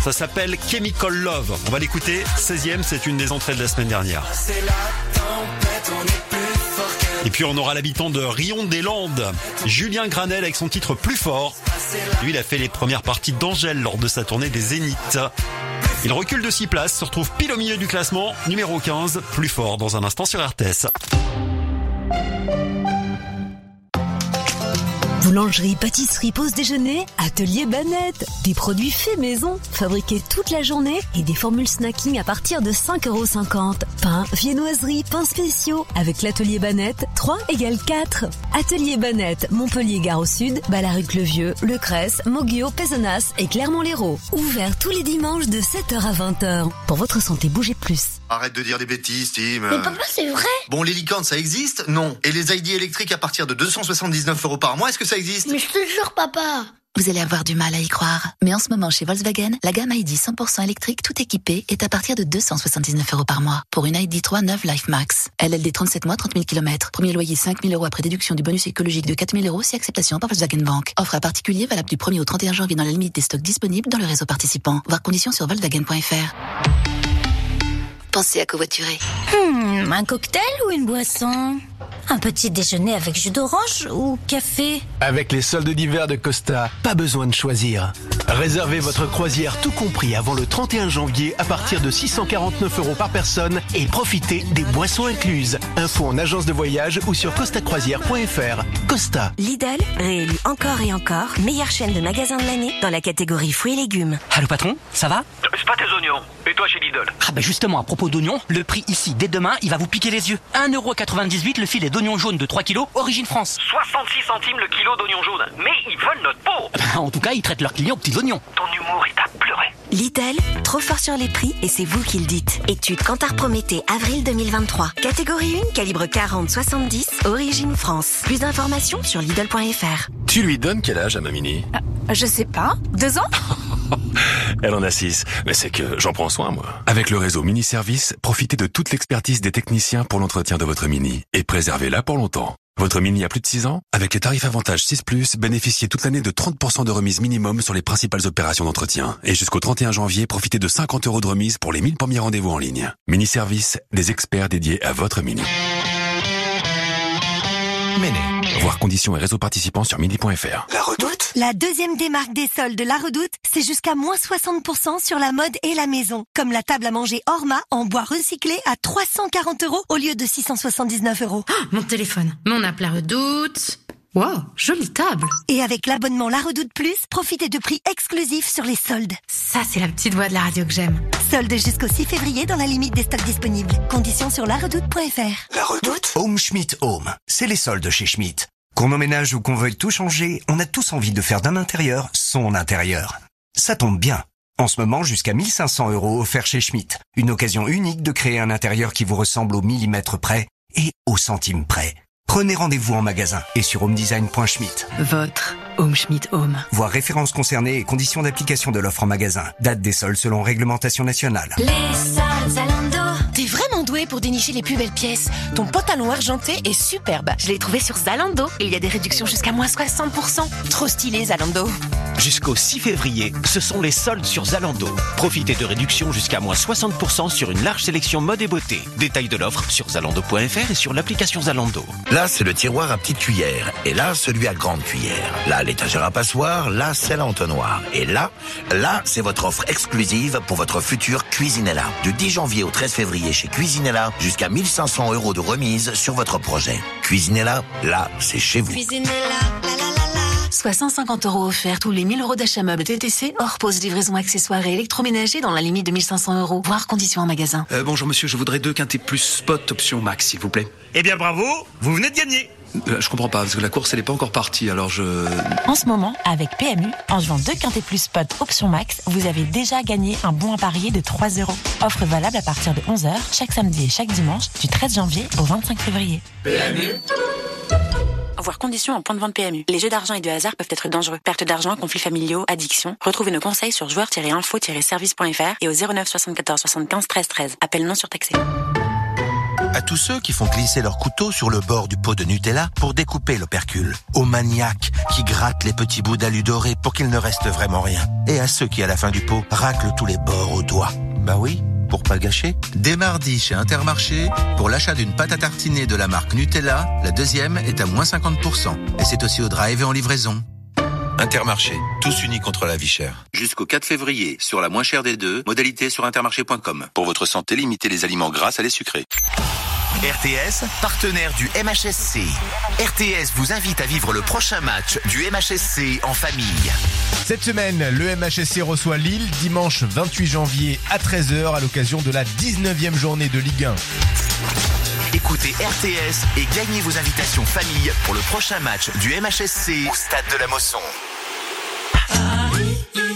Ça s'appelle Chemical Love. On va l'écouter. 16e, c'est une des entrées de la semaine dernière. Et puis on aura l'habitant de Rion des Landes, Julien Granel avec son titre Plus fort. Lui, il a fait les premières parties d'Angèle lors de sa tournée des Zéniths. Il recule de 6 places, se retrouve pile au milieu du classement, numéro 15, plus fort dans un instant sur RTS. Boulangerie, pâtisserie, pause déjeuner, atelier banette, des produits faits maison, fabriqués toute la journée et des formules snacking à partir de 5,50€. Pain, viennoiserie, pains spéciaux avec l'atelier banette, 3 égale 4. Atelier banette, Montpellier-Gare au Sud, Ballaruc-le-Vieux, Le Cresse, Moguio, Pézenas et Clermont-Lérault. Ouvert tous les dimanches de 7h à 20h. Pour votre santé, bougez plus. Arrête de dire des bêtises, Tim. Mais papa, c'est vrai Bon, les licornes, ça existe? Non. Et les ID électriques à partir de 279 euros par mois, est-ce que ça existe? Mais je te jure, papa Vous allez avoir du mal à y croire. Mais en ce moment, chez Volkswagen, la gamme ID 100% électrique tout équipée est à partir de 279 euros par mois. Pour une ID 3 9 Life Max. LLD 37 mois, 30 000 km. Premier loyer 5 000 euros après déduction du bonus écologique de 4 000 euros si acceptation par Volkswagen Bank. Offre à particulier valable du 1er au 31 janvier dans la limite des stocks disponibles dans le réseau participant. Voir conditions sur Volkswagen.fr. Pensez à covoiturer. Hmm, un cocktail ou une boisson? Un petit déjeuner avec jus d'orange ou café Avec les soldes d'hiver de Costa, pas besoin de choisir. Réservez votre croisière tout compris avant le 31 janvier à partir de 649 euros par personne et profitez des boissons incluses. Info en agence de voyage ou sur costacroisière.fr. Costa. Lidl, réélu encore et encore, meilleure chaîne de magasins de l'année dans la catégorie fruits et légumes. Allô patron, ça va? C'est pas tes oignons. Et toi chez Lidl? Ah bah justement, à propos d'oignons, le prix ici, dès demain, il va vous piquer les yeux. 1,98€ le d'oignons jaunes de 3 kilos, origine France. 66 centimes le kilo d'oignons jaunes. Mais ils veulent notre peau Bah, en tout cas, ils traitent leurs clients aux petits oignons. Ton humour est à pleurer. Lidl, trop fort sur les prix et c'est vous qui le dites. Étude Cantar Prométhée, avril 2023. Catégorie 1, calibre 40-70, origine France. Plus d'informations sur Lidl.fr. Tu lui donnes quel âge à ma mini Je sais pas. Deux ans? Elle en a 6, mais c'est que j'en prends soin, moi. Avec le réseau Mini Service, profitez de toute l'expertise des techniciens pour l'entretien de votre Mini et préservez-la pour longtemps. Votre Mini a plus de 6 ans Avec les tarifs avantage 6+, bénéficiez toute l'année de 30% de remise minimum sur les principales opérations d'entretien. Et jusqu'au 31 janvier, profitez de 50 euros de remise pour les 1000 premiers rendez-vous en ligne. Mini Service, des experts dédiés à votre Mini. Méné. Voir conditions et réseaux participants sur mini.fr. La redoute. La deuxième démarque des soldes de la Redoute, c'est jusqu'à moins 60% sur la mode et la maison. Comme la table à manger Orma en bois recyclé à 340 euros au lieu de 679 euros. Mon téléphone. Mon app la redoute. Wow, jolie table. Et avec l'abonnement La Redoute Plus, profitez de prix exclusifs sur les soldes. Ça, c'est la petite voix de la radio que j'aime. Soldes jusqu'au 6 février dans la limite des stocks disponibles. Conditions sur laredoute.fr. La redoute? Home Schmidt Home. C'est les soldes chez Schmidt. Qu'on emménage ou qu'on veuille tout changer, on a tous envie de faire d'un intérieur son intérieur. Ça tombe bien. En ce moment, jusqu'à 1500 euros offerts chez Schmidt. Une occasion unique de créer un intérieur qui vous ressemble au millimètre près et au centime près. Prenez rendez-vous en magasin et sur homedesign.schmidt. Votre Home Schmidt Home. Voir références concernées et conditions d'application de l'offre en magasin. Date des soldes selon réglementation nationale. Les soldes Zalando. T'es vraiment doué pour dénicher les plus belles pièces. Ton pantalon argenté est superbe. Je l'ai trouvé sur Zalando et il y a des réductions jusqu'à moins 60%. Trop stylé Zalando. Jusqu'au 6 février, ce sont les soldes sur Zalando. Profitez de réductions jusqu'à moins 60% sur une large sélection mode et beauté. Détail de l'offre sur zalando.fr et sur l'application Zalando. Là, c'est le tiroir à petite cuillère. Et là, celui à grande cuillère. Là, l'étagère à passoire. Là, celle à entonnoir. Et là, là, c'est votre offre exclusive pour votre futur Cuisinella. Du 10 janvier au 13 février chez Cuisinella, jusqu'à 1500 euros de remise sur votre projet. Cuisinella, là, c'est chez vous. Soit 150 euros offerts tous les 1000 euros d'achat meuble TTC, hors pause livraison accessoires et électroménager dans la limite de 1500 euros. Voir conditions en magasin. Euh, bonjour monsieur, je voudrais deux quintés plus spot option max, s'il vous plaît. Eh bien bravo, vous venez de gagner. Euh, je comprends pas, parce que la course elle est pas encore partie, alors je... En ce moment, avec PMU, en jouant deux quintés plus spot option max, vous avez déjà gagné un bon à parier de 3 euros. Offre valable à partir de 11h, chaque samedi et chaque dimanche, du 13 janvier au 25 février. PMU Voir conditions en point de vente PMU. Les jeux d'argent et de hasard peuvent être dangereux. Perte d'argent, conflits familiaux, addiction. Retrouvez nos conseils sur joueurs-info-service.fr et au 09 74 75 13 13. Appel non surtaxé. À tous ceux qui font glisser leur couteau sur le bord du pot de Nutella pour découper l'opercule. Aux maniaques qui grattent les petits bouts d'alu doré pour qu'il ne reste vraiment rien. Et à ceux qui, à la fin du pot, raclent tous les bords au doigt. Bah oui, pour pas gâcher. Dès mardi chez Intermarché, pour l'achat d'une pâte à tartiner de la marque Nutella, la deuxième est à moins 50%. Et c'est aussi au drive et en livraison. Intermarché, tous unis contre la vie chère. Jusqu'au 4 février, sur la moins chère des deux, modalité sur intermarché.com. Pour votre santé, limitez les aliments gras à les sucrés. RTS, partenaire du MHSC. RTS vous invite à vivre le prochain match du MHSC en famille. Cette semaine, le MHSC reçoit Lille dimanche 28 janvier à 13h à l'occasion de la 19e journée de Ligue 1. Écoutez RTS et gagnez vos invitations famille pour le prochain match du MHSC au stade de la Mosson.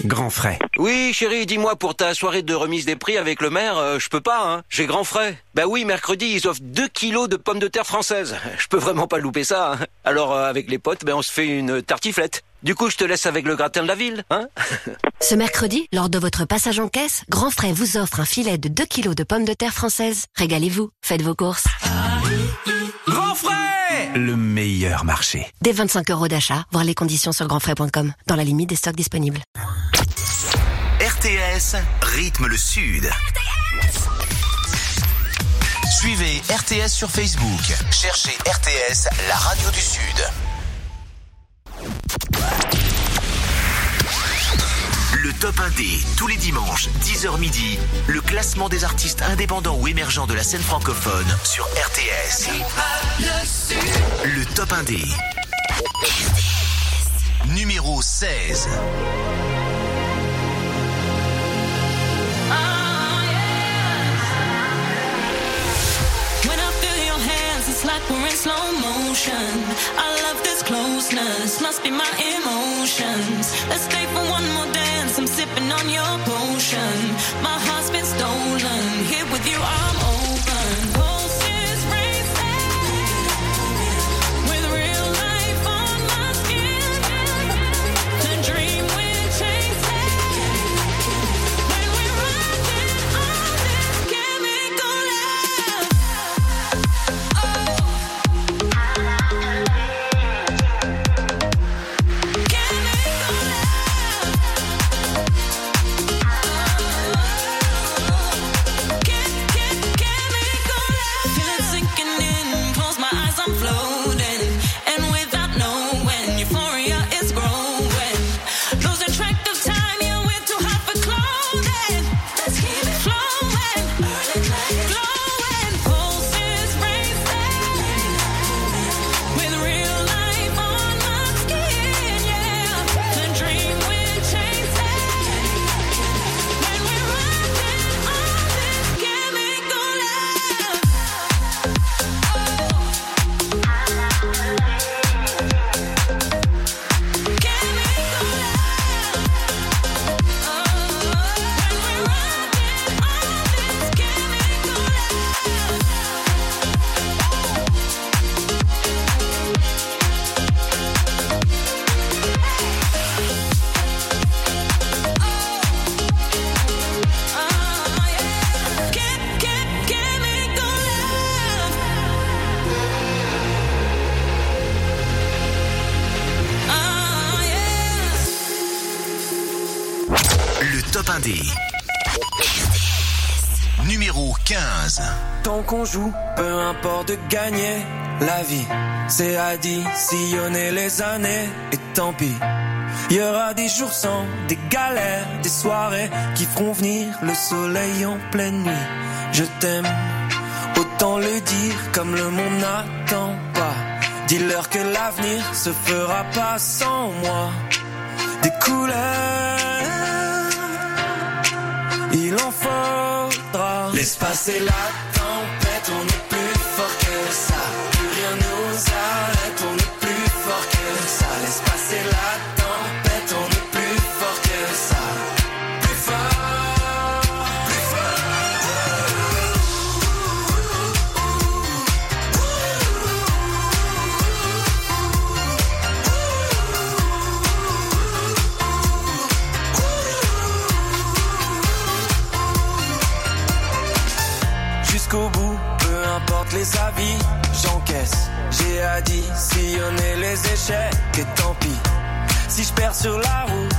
Grand frais. Oui, chérie, dis-moi, pour ta soirée de remise des prix avec le maire, euh, je peux pas, hein. J'ai grand frais. Bah oui, mercredi, ils offrent 2 kilos de pommes de terre françaises. Je peux vraiment pas louper ça, hein. Alors, euh, avec les potes, ben, on se fait une tartiflette. Du coup, je te laisse avec le gratin de la ville, hein Ce mercredi, lors de votre passage en caisse, Grand Frais vous offre un filet de 2 kilos de pommes de terre françaises. Régalez-vous, faites vos courses. Grand frais Le meilleur marché. Dès 25 euros d'achat, voir les conditions sur grandfrais.com, dans la limite des stocks disponibles. RTS rythme le Sud. Suivez RTS sur Facebook. Cherchez RTS, la radio du Sud. Le top 1D, tous les dimanches, 10h midi, le classement des artistes indépendants ou émergents de la scène francophone sur RTS. Le top 1D. Numéro 16. Slow motion. I love this closeness, must be my emotions. Let's stay for one more dance. I'm sipping on your potion. My heart's been stolen. Here with you, I'm peu importe de gagner la vie. C'est additionner les années et tant pis. Il y aura des jours sans, des galères, des soirées qui feront venir le soleil en pleine nuit. Je t'aime, autant le dire comme le monde n'attend pas. Dis-leur que l'avenir se fera pas sans moi. Des couleurs, il en faudra. On est plus fort J'ai additionné les échecs et tant pis. Si je perds sur la route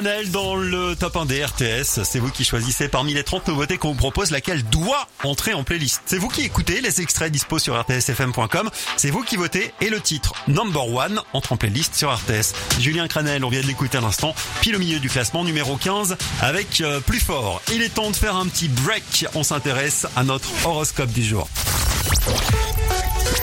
Granel dans le top 1 des RTS. C'est vous qui choisissez parmi les 30 nouveautés qu'on vous propose laquelle doit entrer en playlist. C'est vous qui écoutez les extraits dispo sur rtsfm.com. C'est vous qui votez et le titre number one entre en playlist sur RTS. Julien Granel, on vient de l'écouter à l'instant, pile au milieu du classement numéro 15 avec euh, plus fort. Il est temps de faire un petit break. On s'intéresse à notre horoscope du jour.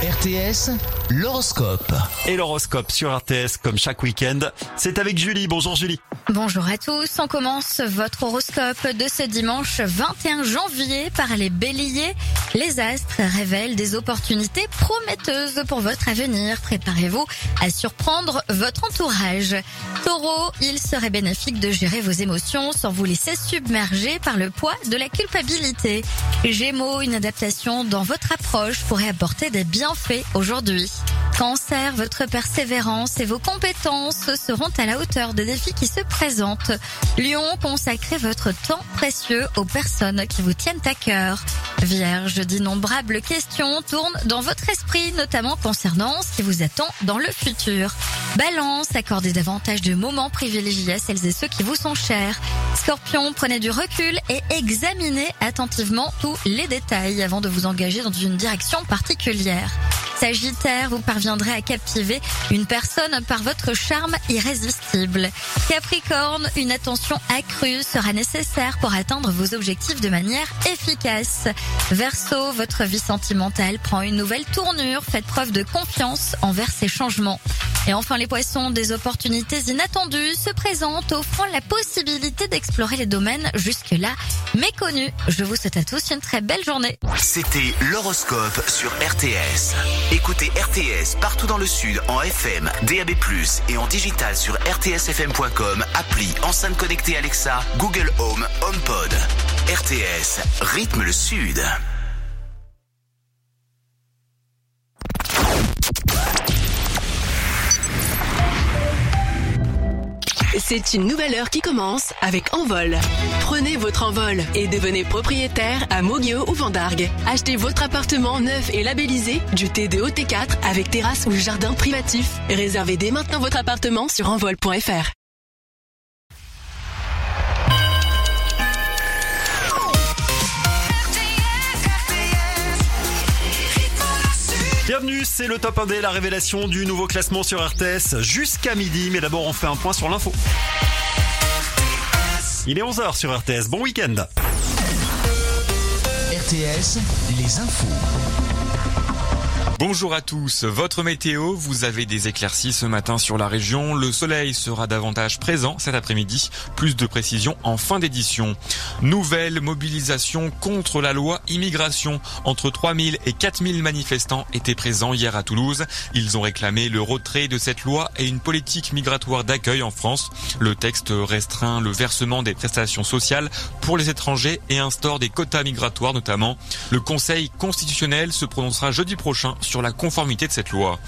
RTS, l'horoscope. Et l'horoscope sur RTS comme chaque week-end, c'est avec Julie. Bonjour Julie. Bonjour à tous, on commence votre horoscope de ce dimanche 21 janvier par les béliers. Les astres révèlent des opportunités prometteuses pour votre avenir. Préparez-vous à surprendre votre entourage. Taureau, il serait bénéfique de gérer vos émotions sans vous laisser submerger par le poids de la culpabilité. Gémeaux, une adaptation dans votre approche pourrait apporter des bienfaits aujourd'hui. Cancer, votre persévérance et vos compétences seront à la hauteur des défis qui se présentent. Lion, consacrez votre temps précieux aux personnes qui vous tiennent à cœur. Vierge, d'innombrables questions tournent dans votre esprit, notamment concernant ce qui vous attend dans le futur. Balance, accordez davantage de moments privilégiés à celles et ceux qui vous sont chers. Scorpion, prenez du recul et examinez attentivement tous les détails avant de vous engager dans une direction particulière. Sagittaire, vous parviendrez à captiver une personne par votre charme irrésistible. Capricorne, une attention accrue sera nécessaire pour atteindre vos objectifs de manière efficace. Verseau, votre vie sentimentale prend une nouvelle tournure. Faites preuve de confiance envers ces changements. Et enfin les poissons, des opportunités inattendues se présentent offrant la possibilité d'explorer les domaines jusque-là méconnus. Je vous souhaite à tous une très belle journée. C'était l'horoscope sur RTS. Écoutez RTS partout dans le sud en FM, DAB+, et en digital sur rtsfm.com, appli, enceinte connectée Alexa, Google Home, HomePod. RTS, rythme le sud. C'est une nouvelle heure qui commence avec Envol. Prenez votre envol et devenez propriétaire à Moguio ou Vendargue. Achetez votre appartement neuf et labellisé du T2 au T4 avec terrasse ou jardin privatif. Réservez dès maintenant votre appartement sur envol.fr. Bienvenue, c'est le top 1D, la révélation du nouveau classement sur RTS jusqu'à midi. Mais d'abord, on fait un point sur l'info. Il est 11h sur RTS. Bon week-end. RTS, les infos. Bonjour à tous, votre météo, vous avez des éclaircies ce matin sur la région, le soleil sera davantage présent cet après-midi, plus de précision en fin d'édition. Nouvelle mobilisation contre la loi immigration, entre 3000 et 4000 manifestants étaient présents hier à Toulouse, ils ont réclamé le retrait de cette loi et une politique migratoire d'accueil en France. Le texte restreint le versement des prestations sociales pour les étrangers et instaure des quotas migratoires notamment. Le Conseil constitutionnel se prononcera jeudi prochain sur la conformité de cette loi.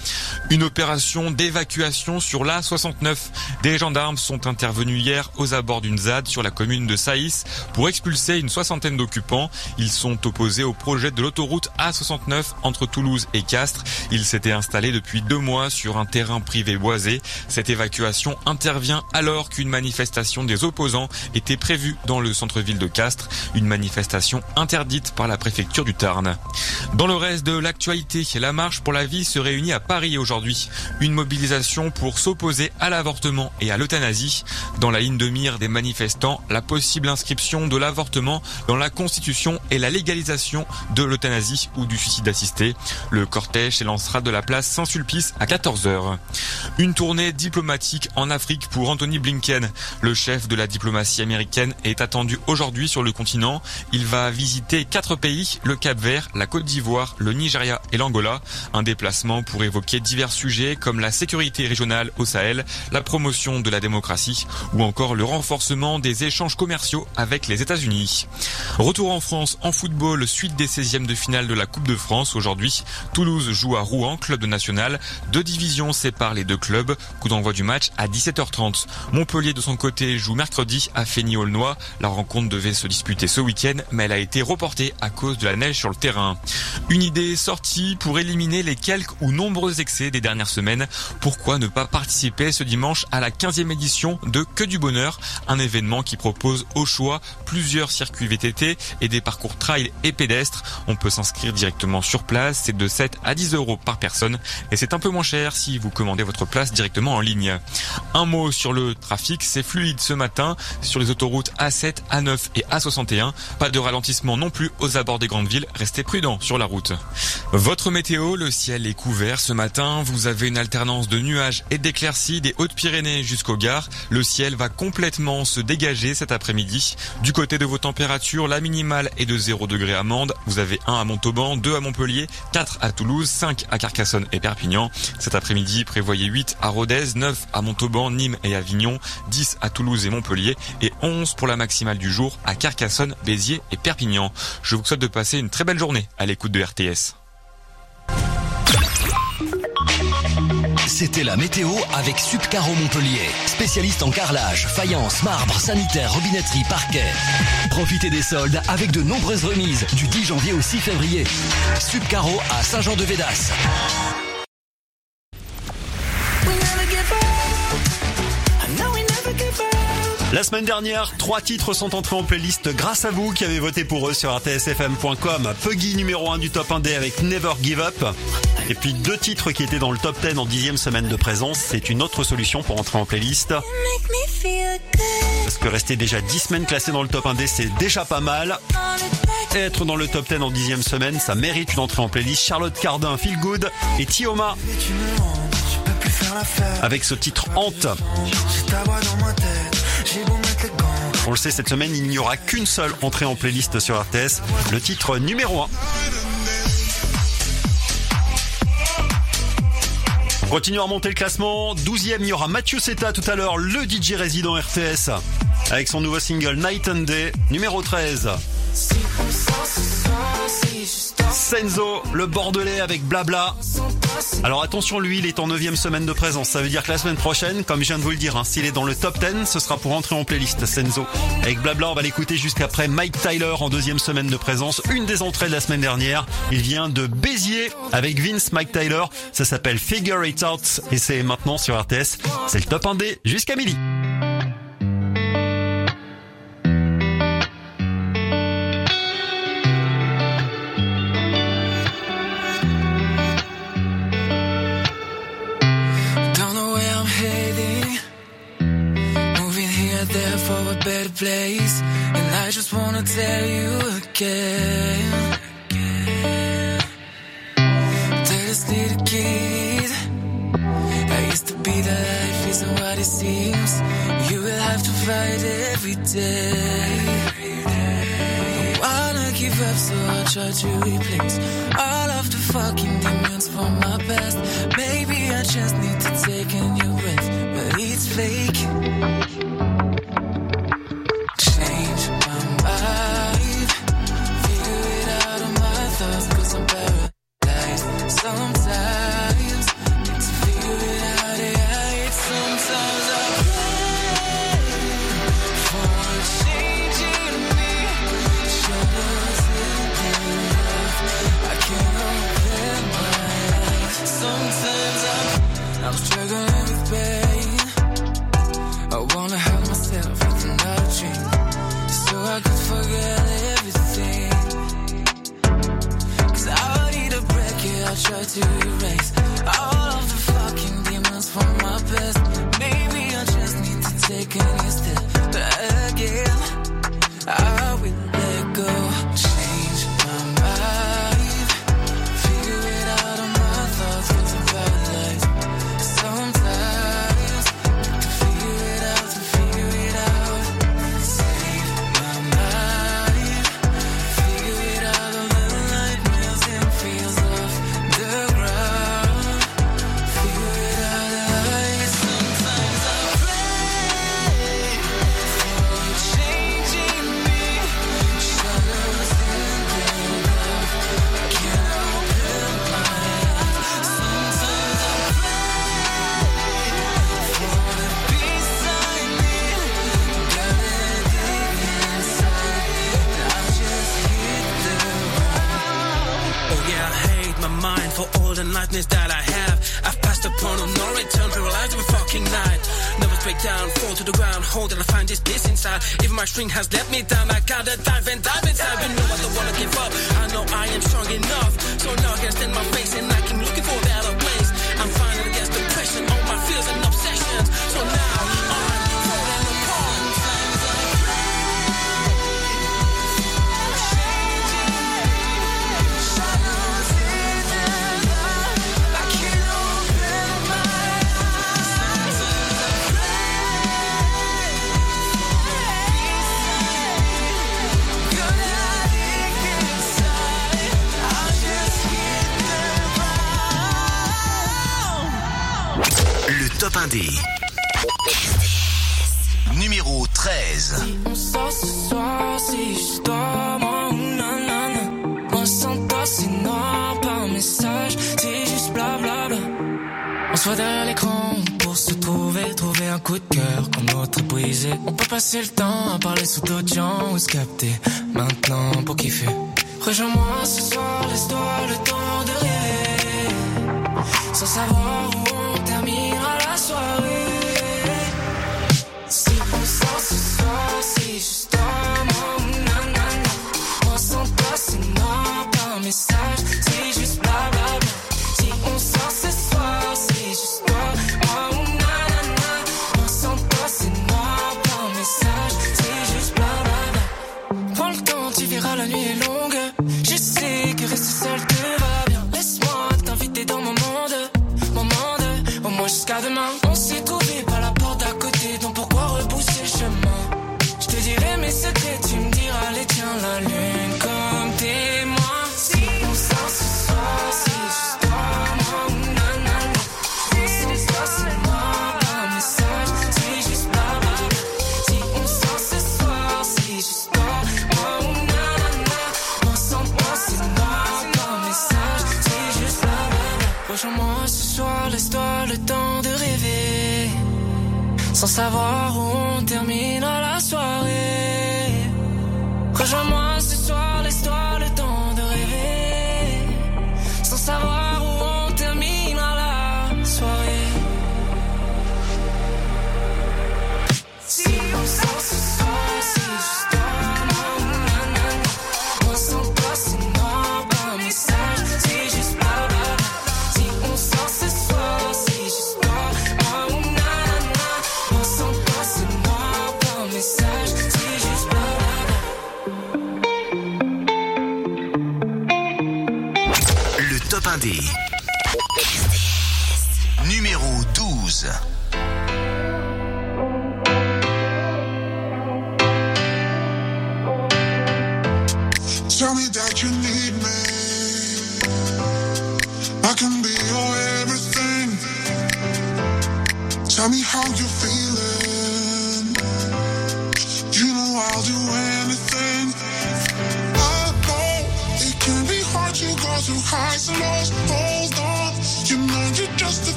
Une opération d'évacuation sur l'A69. Des gendarmes sont intervenus hier aux abords d'une ZAD sur la commune de Saïs pour expulser une soixantaine d'occupants. Ils sont opposés au projet de l'autoroute A69 entre Toulouse et Castres. Ils s'étaient installés depuis deux mois sur un terrain privé boisé. Cette évacuation intervient alors qu'une manifestation des opposants était prévue dans le centre-ville de Castres. Une manifestation interdite par la préfecture du Tarn. Dans le reste de l'actualité, la marche pour la vie se réunit à Paris aujourd'hui. Une mobilisation pour s'opposer à l'avortement et à l'euthanasie. Dans la ligne de mire des manifestants, la possible inscription de l'avortement dans la Constitution et la légalisation de l'euthanasie ou du suicide assisté. Le cortège s'élancera de la place Saint-Sulpice à 14h. Une tournée diplomatique en Afrique pour Anthony Blinken. Le chef de la diplomatie américaine est attendu aujourd'hui sur le continent. Il va visiter quatre pays, le Cap-Vert, la Côte d'Ivoire, le Nigeria et l'Angola. Un déplacement pour évoquer divers sujets comme la sécurité régionale au Sahel, la promotion de la démocratie ou encore le renforcement des échanges commerciaux avec les États-Unis. Retour en France en football, suite des 16e de finale de la Coupe de France aujourd'hui. Toulouse joue à Rouen, club national. Deux divisions séparent les deux clubs. Coup d'envoi du match à 17h30. Montpellier de son côté joue mercredi à Fény-Aulnois. La rencontre devait se disputer ce week-end, mais elle a été reportée à cause de la neige sur le terrain. Une idée sortie pour éliminer les quelques ou nombreux excès des dernières semaines. Pourquoi ne pas participer ce dimanche à la 15e édition de Que du Bonheur, un événement qui propose au choix plusieurs circuits VTT et des parcours trail et pédestres. On peut s'inscrire directement sur place, c'est de 7 à 10 euros par personne et c'est un peu moins cher si vous commandez votre place directement en ligne. Un mot sur le trafic, c'est fluide ce matin sur les autoroutes A7, A9 et A61. Pas de ralentissement non plus aux abords des grandes villes, restez prudents sur la route. Votre météo, le ciel est couvert ce matin, vous avez une alternance de nuages et d'éclaircies des Hautes-Pyrénées jusqu'au Gard. Le ciel va complètement se dégager cet après-midi. Du côté de vos températures, la minimale est de 0 degré à Mende, vous avez 1 à Montauban, 2 à Montpellier, 4 à Toulouse, 5 à Carcassonne et Perpignan. Cet après-midi, prévoyez 8 à Rodez, 9 à Montauban, Nîmes et Avignon, 10 à Toulouse et Montpellier et 11 pour la maximale du jour à Carcassonne, Béziers et Perpignan. Je vous souhaite de passer une très belle journée à l'écoute de RTS. C'était la météo avec Subcaro Montpellier. Spécialiste en carrelage, faïence, marbre, sanitaire, robinetterie, parquet. Profitez des soldes avec de nombreuses remises du 10 janvier au 6 février. Subcaro à Saint-Jean-de-Védas. La semaine dernière, trois titres sont entrés en playlist grâce à vous qui avez voté pour eux sur rtsfm.com. Puggy numéro 1 du top 1D avec Never Give Up. Et puis deux titres qui étaient dans le top 10 en dixième semaine de présence. C'est une autre solution pour entrer en playlist. Parce que rester déjà 10 semaines classé dans le top 1D, c'est déjà pas mal. Être dans le top 10 en dixième semaine, ça mérite une entrée en playlist. Charlotte Cardin, Feel Good et Tioma. Avec ce titre Hante. On le sait, cette semaine, il n'y aura qu'une seule entrée en playlist sur RTS, le titre numéro 1. On continue à remonter le classement. 12e, il y aura Mathieu Seta tout à l'heure, le DJ résident RTS, avec son nouveau single Night and Day, numéro 13. Senzo, le Bordelais avec Blabla. Alors attention, lui, il est en 9 semaine de présence. Ça veut dire que la semaine prochaine, comme je viens de vous le dire, hein, s'il est dans le top 10, ce sera pour entrer en playlist, Senzo. Avec Blabla, on va l'écouter jusqu'après Mike Tyler en deuxième semaine de présence. Une des entrées de la semaine dernière. Il vient de Béziers avec Vince Mike Tyler. Ça s'appelle Figure It Out et c'est maintenant sur RTS. C'est le top 1D jusqu'à midi. Better place. And I just wanna tell you again. This little kid. I used to be the life isn't what it seems. You will have to fight every day. Don't wanna give up, so I try to replace all of the fucking demons from my past. Maybe I just need to take a new breath, but it's fake. some to erase confidence that I have. I've passed the point of no return, paralyzed every fucking night. Never break down, fall to the ground, hold and I find this peace inside. Even my string has let me down, I gotta dive and dive inside. But no, I don't wanna give up. I know I am strong enough, so now I can stand my face and I keep looking for better ways. I'm fighting against depression, all my fears and obsessions. So now 1D. Numéro 13. On sort ce soir, c'est juste toi, moi ou nanana. Sans toi, c'est noir par message, c'est juste blablabla. On se voit derrière l'écran pour se trouver, trouver un coup de cœur l'autre est brisé. On peut passer le temps à parler sous d'autres gens ou se capter maintenant pour kiffer. Rejoins-moi ce soir, laisse-toi le temps de rêver. Sans savoir où on message, le temps de rêver. Sans savoir où on terminera la soirée. Rejoins-moi Le top 1D. Numéro 12. Tell me that you need me. I can be everything. Tell me how you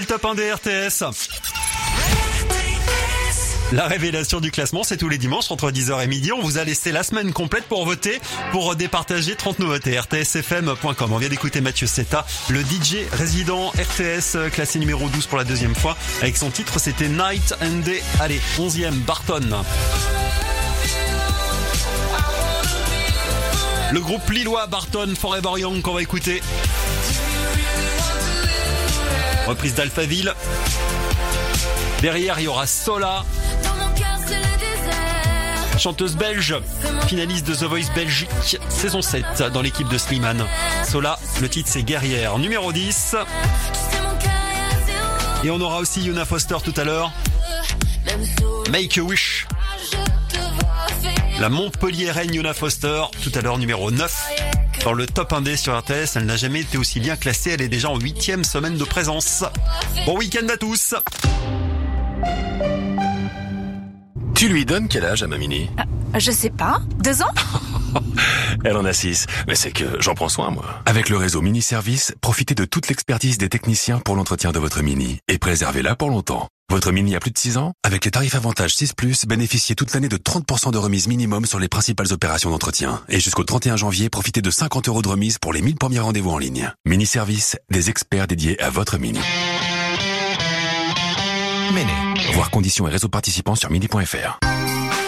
le top 1 des RTS. La révélation du classement, c'est tous les dimanches entre 10h et midi. On vous a laissé la semaine complète pour voter, pour départager 30 nouveautés. rtsfm.com. On vient d'écouter Mathieu Seta, le DJ résident RTS, classé numéro 12 pour la deuxième fois. Avec son titre, c'était Night and Day. Allez, 11e, Barton. Le groupe lillois Barton Forever Young qu'on va écouter. Reprise d'Alphaville. Derrière, il y aura Sola, chanteuse belge, finaliste de The Voice Belgique, saison 7 dans l'équipe de Slimane. Sola, le titre c'est Guerrière. Numéro 10. Et on aura aussi Yuna Foster tout à l'heure. Make a Wish. La Montpellier-Reine Yuna Foster, tout à l'heure numéro 9. Dans le top 1D sur RTS, elle n'a jamais été aussi bien classée, elle est déjà en huitième semaine de présence. Bon week-end à tous Tu lui donnes quel âge à ma mini Je sais pas. Deux ans? Elle en a six, mais c'est que j'en prends soin, moi. Avec le réseau Mini Service, profitez de toute l'expertise des techniciens pour l'entretien de votre Mini et préservez-la pour longtemps. Votre Mini a plus de 6 ans? Avec les tarifs avantage 6 ⁇ bénéficiez toute l'année de 30% de remise minimum sur les principales opérations d'entretien. Et jusqu'au 31 janvier, profitez de 50 euros de remise pour les 1000 premiers rendez-vous en ligne. Mini Service, des experts dédiés à votre Mini. Méné. Voir conditions et réseaux participants sur mini.fr.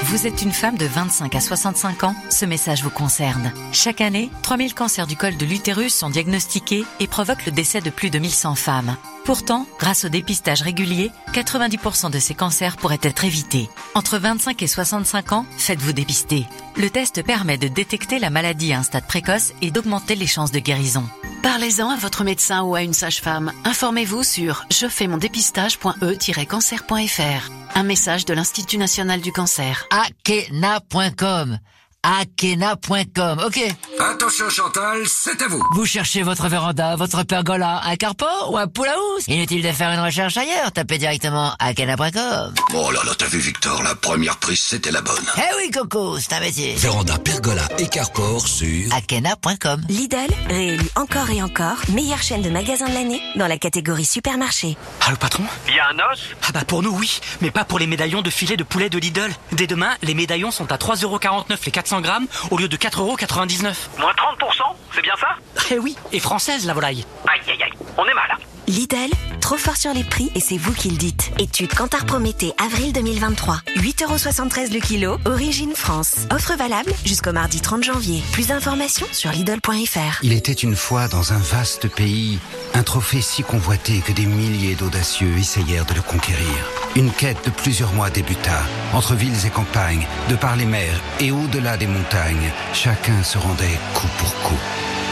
Vous êtes une femme de 25 à 65 ans Ce message vous concerne. Chaque année, 3000 cancers du col de l'utérus sont diagnostiqués et provoquent le décès de plus de 1100 femmes. Pourtant, grâce au dépistage régulier, 90% de ces cancers pourraient être évités. Entre 25 et 65 ans, faites-vous dépister. Le test permet de détecter la maladie à un stade précoce et d'augmenter les chances de guérison. Parlez-en à votre médecin ou à une sage-femme. Informez-vous sur je fais mon dépistage.e-cancer.fr. Un message de l'Institut national du cancer. Akena.com. Akena.com, ok. Attention Chantal, c'est à vous. Vous cherchez votre véranda, votre pergola, un carport ou un pool house? Inutile de faire une recherche ailleurs, tapez directement akena.com. Oh là là, t'as vu Victor, la première prise c'était la bonne. Eh oui Coco, c'est un métier. Véranda, pergola et carport sur... Akena.com. Lidl, réélu encore et encore, meilleure chaîne de magasins de l'année dans la catégorie supermarché. Ah le patron? Il y a un os? Ah bah pour nous oui, mais pas pour les médaillons de filet de poulet de Lidl. Dès demain, les médaillons sont à 3,49€ les 400 grammes au lieu de 4,99€. Moins 30%, c'est bien ça? Eh oui, et française la volaille. Aïe aïe aïe, on est mal. Lidl, trop fort sur les prix et c'est vous qui le dites. Étude Cantar Prométhée, avril 2023. 8,73€ le kilo, origine France. Offre valable jusqu'au mardi 30 janvier. Plus d'informations sur Lidl.fr. Il était une fois dans un vaste pays, un trophée si convoité que des milliers d'audacieux essayèrent de le conquérir. Une quête de plusieurs mois débuta, entre villes et campagnes, de par les mers et au-delà des montagnes. Chacun se rendait coup pour coup.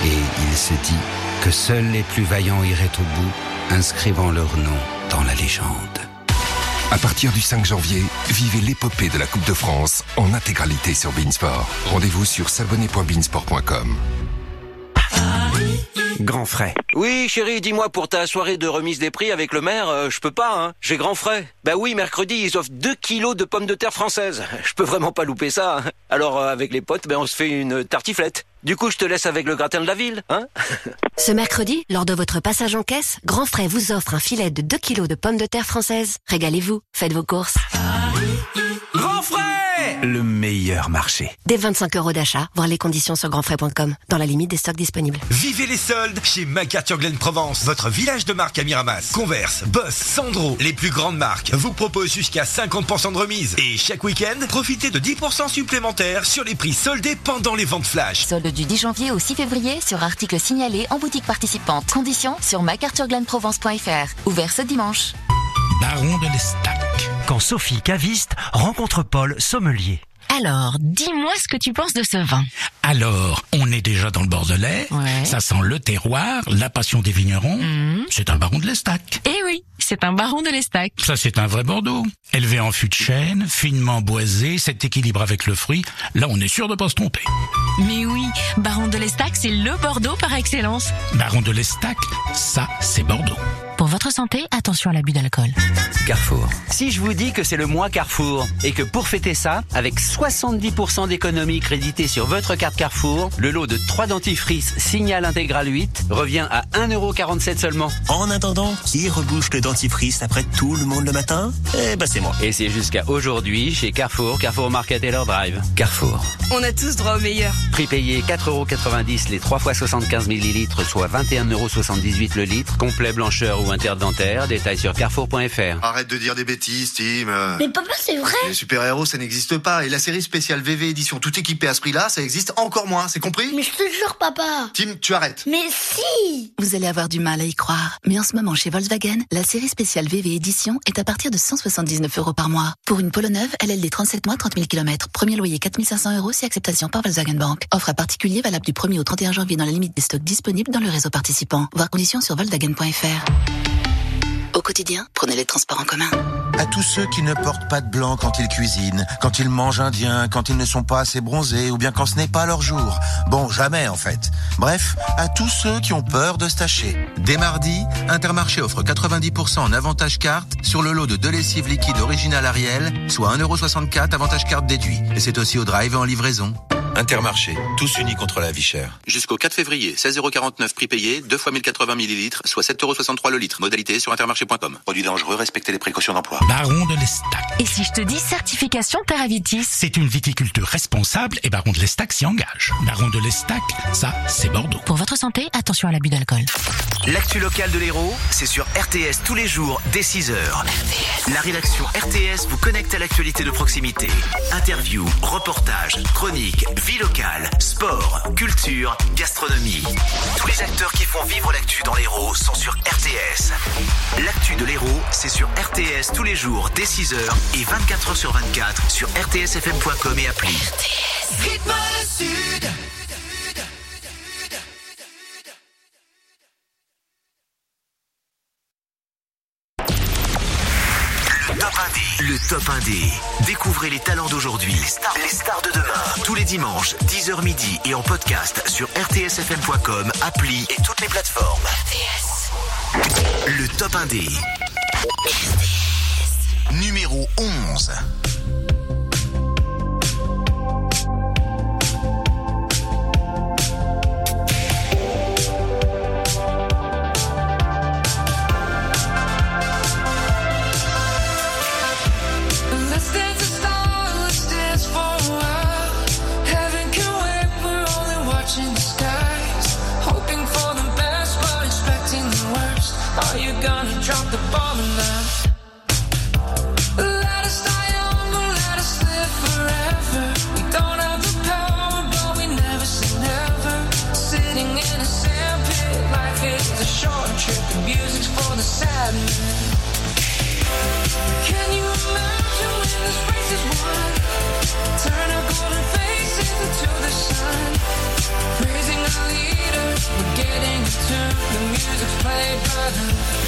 Et il se dit que seuls les plus vaillants iraient au bout, inscrivant leur nom dans la légende. À partir du 5 janvier, vivez l'épopée de la Coupe de France en intégralité sur Beansport. Rendez-vous sur s'abonner.beansport.com. Grand frais. Oui, chérie, dis-moi, pour ta soirée de remise des prix avec le maire, euh, je peux pas, hein. J'ai grand frais. Bah oui, mercredi, ils offrent 2 kilos de pommes de terre françaises. Je peux vraiment pas louper ça. hein. Alors, euh, avec les potes, ben, on se fait une tartiflette. Du coup, je te laisse avec le gratin de la ville, hein Ce mercredi, lors de votre passage en caisse, Grand Frais vous offre un filet de 2 kilos de pommes de terre françaises. Régalez-vous, faites vos courses. Grand frais Le meilleur marché. Dès 25 euros d'achat, voir les conditions sur grandfrais.com, dans la limite des stocks disponibles. Vivez les soldes chez MacArthur Glen Provence, votre village de marque à Miramas. Converse, Boss, Sandro, les plus grandes marques vous proposent jusqu'à 50% de remise. Et chaque week-end, profitez de 10% supplémentaires sur les prix soldés pendant les ventes flash. Solde du 10 janvier au 6 février sur articles signalés en boutique participante. Conditions sur macarthurglenprovence.fr. Ouvert ce dimanche. Baron de l'Estac. Quand Sophie, caviste, rencontre Paul, sommelier. Alors, dis-moi ce que tu penses de ce vin. Alors, on est déjà dans le Bordelais. Ouais. Ça sent le terroir, la passion des vignerons. Mhm. C'est un baron de l'Estac. Eh oui, c'est un baron de l'Estac. Ça, c'est un vrai Bordeaux. Élevé en fût de chêne, finement boisé, cet équilibre avec le fruit. Là, on est sûr de pas se tromper. Mais oui, baron de l'Estac, c'est le Bordeaux par excellence. Baron de l'Estac, ça, c'est Bordeaux. Pour votre santé, attention à l'abus d'alcool. Carrefour. Si je vous dis que c'est le mois Carrefour et que pour fêter ça, avec 70% d'économie créditée sur votre carte Carrefour, le lot de 3 dentifrices Signal Intégral 8 revient à 1,47€ seulement. En attendant, qui rebouche le dentifrice après tout le monde le matin? Eh ben c'est moi. Et c'est jusqu'à aujourd'hui chez Carrefour, Carrefour Market et leur drive. Carrefour. On a tous droit au meilleur. Prix payé 4,90€ les 3 fois 75 ml, soit 21,78€ le litre, complet blancheur ou interdentaire, détail sur carrefour.fr. Arrête de dire des bêtises, Tim. Mais papa, c'est vrai Les super-héros, ça n'existe pas. Et la série spéciale VV édition tout équipée à ce prix-là, ça existe encore moins, c'est compris? Mais je te jure, papa Tim, tu arrêtes. Mais si Vous allez avoir du mal à y croire. Mais en ce moment, chez Volkswagen, la série spéciale VV Édition est à partir de 179 euros par mois. Pour une Polo neuve, LLD 37 mois, 30 000 km. Premier loyer 4500 euros si acceptation par Volkswagen Bank. Offre à particulier valable du 1er au 31 janvier dans la limite des stocks disponibles dans le réseau participant. Voir conditions sur volkswagen.fr. Au quotidien, prenez les transports en commun. À tous ceux qui ne portent pas de blanc quand ils cuisinent, quand ils mangent indien, quand ils ne sont pas assez bronzés ou bien quand ce n'est pas leur jour. Bon, jamais en fait. Bref, à tous ceux qui ont peur de se tacher. Dès mardi, Intermarché offre 90% en avantage carte sur le lot de deux lessives liquides original Ariel, soit 1,64€ avantage carte déduit. Et c'est aussi au drive et en livraison. Intermarché, tous unis contre la vie chère. Jusqu'au 4 février, 16,49€ prix payé, 2 fois 1080 ml, soit 7,63€ le litre. Modalité sur intermarché.com. Produit dangereux, respectez les précautions d'emploi. Baron de l'Estac. Et si je te dis certification Terravitis C'est une viticulture responsable et Baron de l'Estac s'y engage. Baron de l'Estac, ça, c'est Bordeaux. Pour votre santé, attention à l'abus d'alcool. L'actu locale de l'Hérault, c'est sur RTS tous les jours dès 6h. La rédaction RTS vous connecte à l'actualité de proximité. Interviews, reportages, chroniques, vie locale, sport, culture, gastronomie. Tous les acteurs qui font vivre l'actu dans l'Hérault sont sur RTS. L'actu de l'Hérault, c'est sur RTS tous les jours dès 6h et 24h sur 24 sur rtsfm.com et appli. Sud. Le Top 1D. Découvrez les talents d'aujourd'hui, les stars, de demain. Tous les dimanches, 10h midi et en podcast sur rtsfm.com, appli et toutes les plateformes. Le Top 1D. Numéro 11. We're getting. The music's played by the,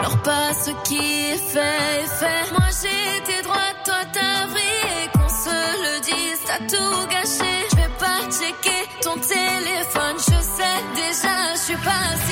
Pleure pas ce qui est fait, est fait. Moi j'étais droite, toi t'as vrillé. Qu'on se le dise, t'as tout gâché. Je vais pas checker ton téléphone, je sais déjà, je suis pas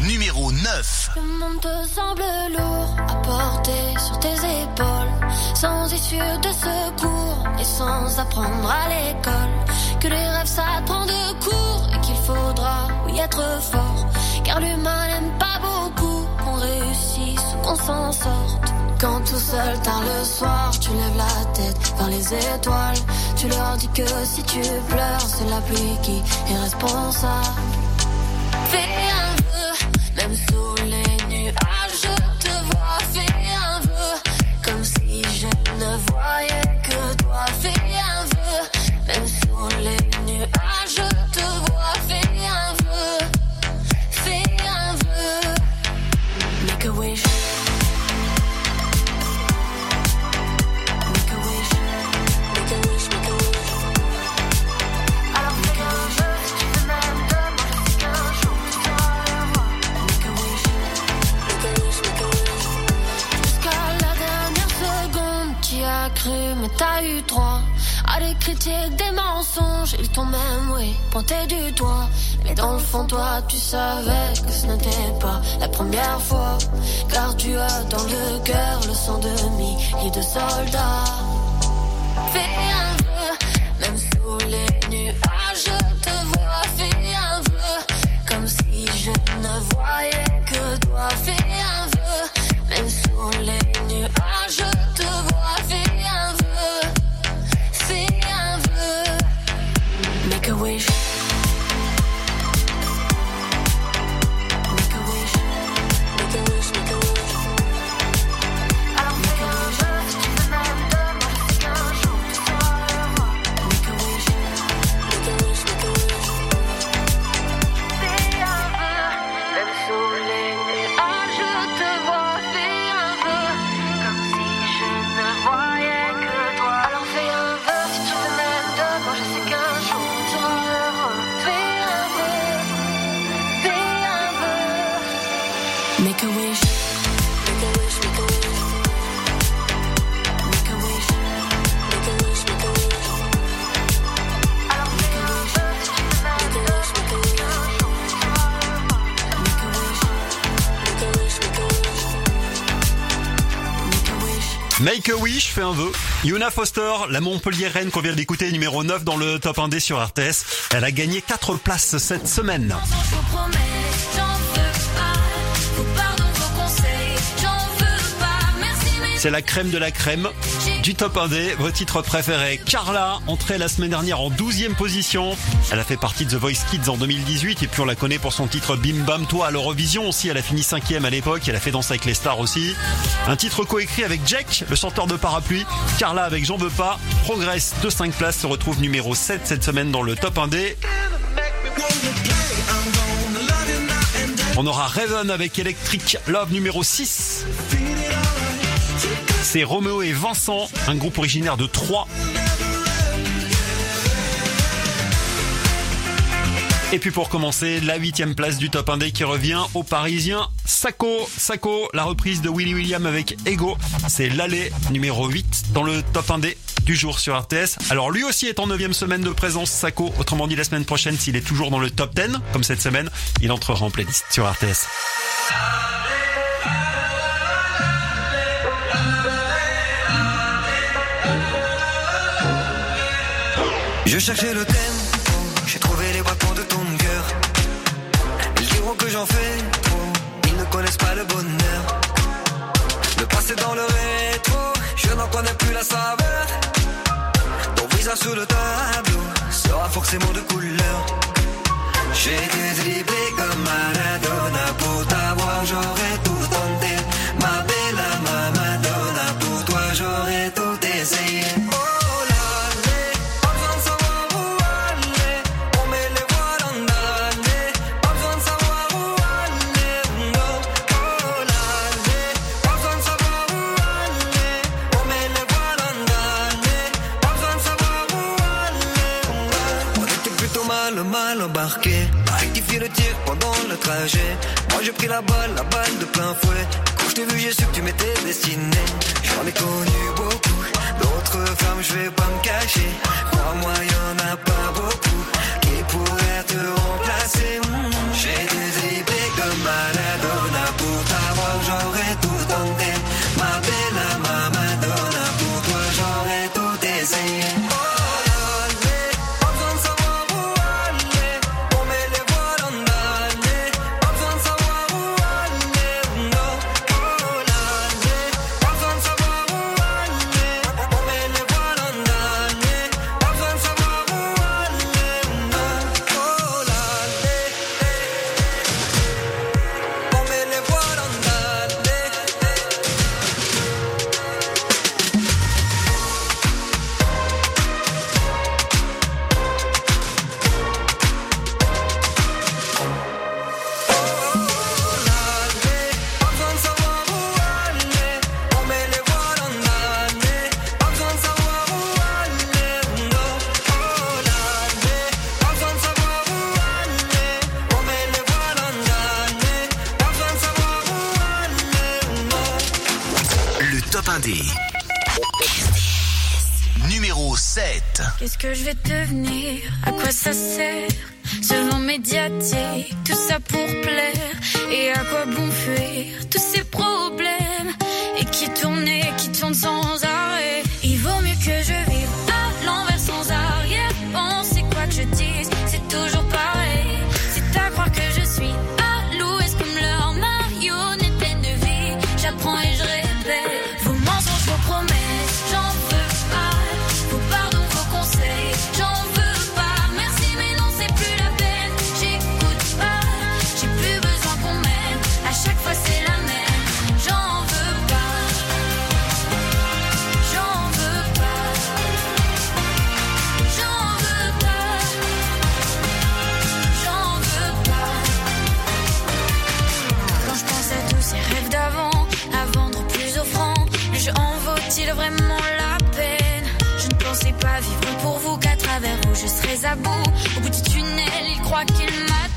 Numéro 9. Le monde te semble lourd à porter sur tes épaules. Sans issue de secours et sans apprendre à l'école. Que les rêves ça prend de court et qu'il faudra, oui, être fort. Car l'humain n'aime pas beaucoup qu'on réussisse ou qu'on s'en sorte. Quand tout seul tard le soir, tu lèves la tête vers les étoiles. Tu leur dis que si tu pleures, c'est la pluie qui est responsable. J'ai ils t'ont même, oui, pointé du doigt. Mais dans le fond, toi, tu savais que ce n'était pas la première fois. Car tu as dans le cœur le sang de mille de soldats. Un vœu. Yuna Foster, la Montpellier-Reine qu'on vient d'écouter, numéro 9 dans le top 1D sur RTS. Elle a gagné 4 places cette semaine. C'est la crème de la crème du top 1D, vos titres préférés. Carla, entrée la semaine dernière en 12e position. Elle a fait partie de The Voice Kids en 2018 et puis on la connaît pour son titre Bim Bam Toi à l'Eurovision aussi. Elle a fini 5e à l'époque, elle a fait Danse avec les stars aussi. Un titre coécrit avec Jack, le chanteur de parapluie. Carla avec J'en veux pas, progresse de 5 places, se retrouve numéro 7 cette semaine dans le top 1D. On aura Raven avec Electric Love numéro 6. C'est Roméo et Vincent, un groupe originaire de Troyes. Et puis pour commencer, la huitième place du top 1D qui revient aux Parisiens. Sako, Sako, la reprise de Willy William avec Ego. C'est l'allée numéro 8 dans le top 1D du jour sur RTS. Alors lui aussi est en 9 semaine de présence, Sako. Autrement dit, la semaine prochaine, s'il est toujours dans le top 10, comme cette semaine, il entrera en playlist sur RTS. Je cherchais le thème, j'ai trouvé les bâtons de ton cœur. Ils diront que j'en fais trop, ils ne connaissent pas le bonheur. Le passé dans le rétro, je n'en connais plus la saveur. Ton visage sous le tableau sera forcément de couleur. J'ai été dribblé comme Maradona pour t'avoir, j'aurais tout tenté. Moi j'ai pris la balle, la balle de plein fouet. Quand je t'ai vu, j'ai su que tu m'étais destiné. J'en ai connu beaucoup. D'autres femmes, je vais pas me cacher. Crois-moi, y'en a pas beaucoup qui pourraient te remplacer. Mm. J'ai des dribblés comme Maradona pour t'avoir, j'aurais tout tenté. 7. Qu'est-ce que je vais devenir À quoi ça sert? Ce vent médiatique, tout ça pour plaire. Et à quoi bon fuir tous ces problèmes?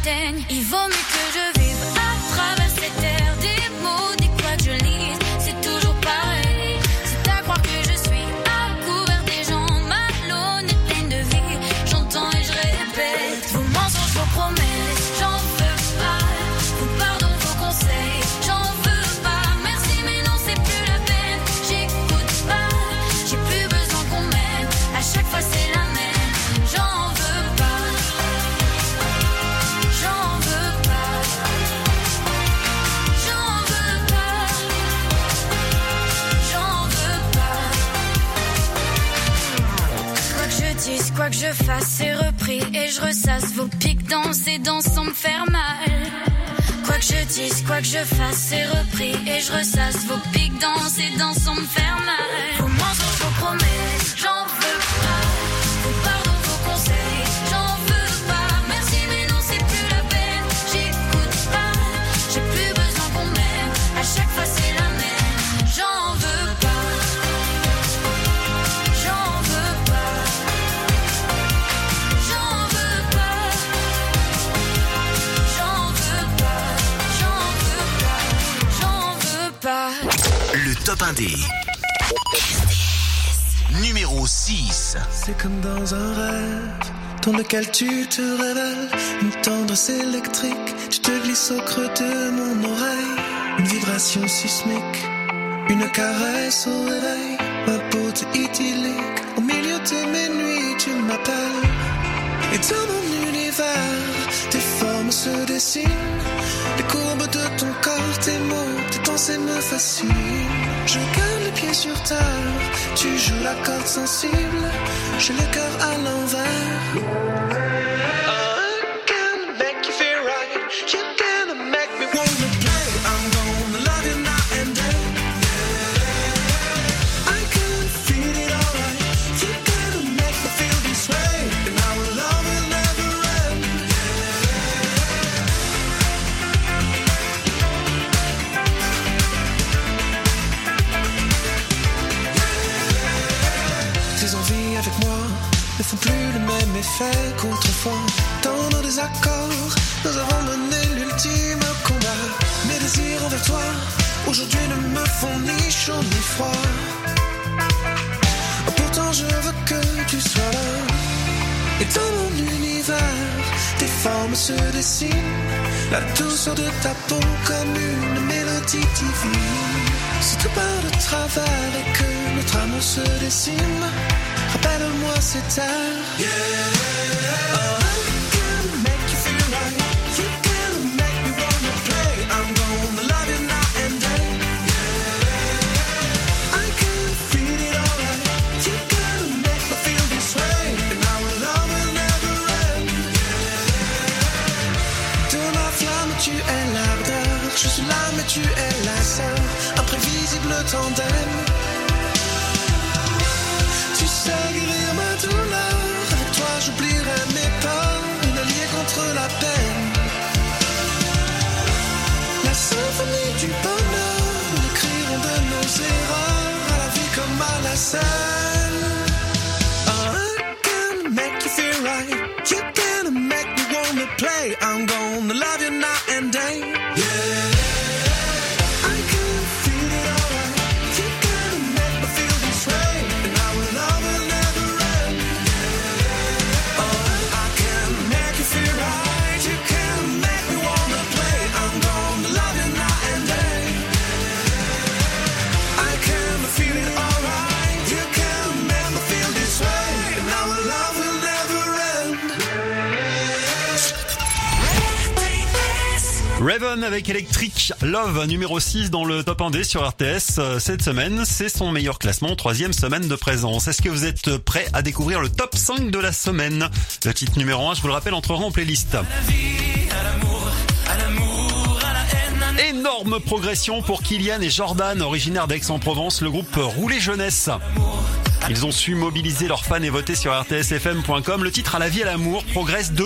M'atteignent. Il vaut je fasse, c'est repris et je ressasse vos pics dans ces sans me faire dans lequel tu te révèles. Une tendresse électrique, tu te glisses au creux de mon oreille. Une vibration sismique, une caresse au réveil. Ma beauté idyllique, au milieu de mes nuits, tu m'appelles. Et dans mon univers, tes formes se dessinent. Les courbes de ton corps, tes mots, tes pensées me fascinent. Je garde les pieds sur terre, tu joues la corde sensible. J'ai le cœur à l'envers. La douceur de ta peau comme une mélodie divine. Si tout part de travers et que notre amour se dessine, rappelle-moi cette heure. Yeah. Tandem. Tu sais guérir ma douleur. Avec toi, j'oublierai mes peurs. Une alliée contre la peine. La symphonie du bonheur. Nous écrirons de nos erreurs. À la vie comme à la scène. Raven avec Electric Love, numéro 6 dans le top 1D sur RTS euh, cette semaine. C'est son meilleur classement, troisième semaine de présence. Est-ce que vous êtes prêts à découvrir le top 5 de la semaine? Le titre numéro 1, je vous le rappelle, entrera en playlist. Énorme progression pour Kylian et Jordan, originaires d'Aix-en-Provence, le groupe Roulet Jeunesse. Ils ont su mobiliser leurs fans et voter sur rtsfm.com. Le titre à la vie et à l'amour progresse de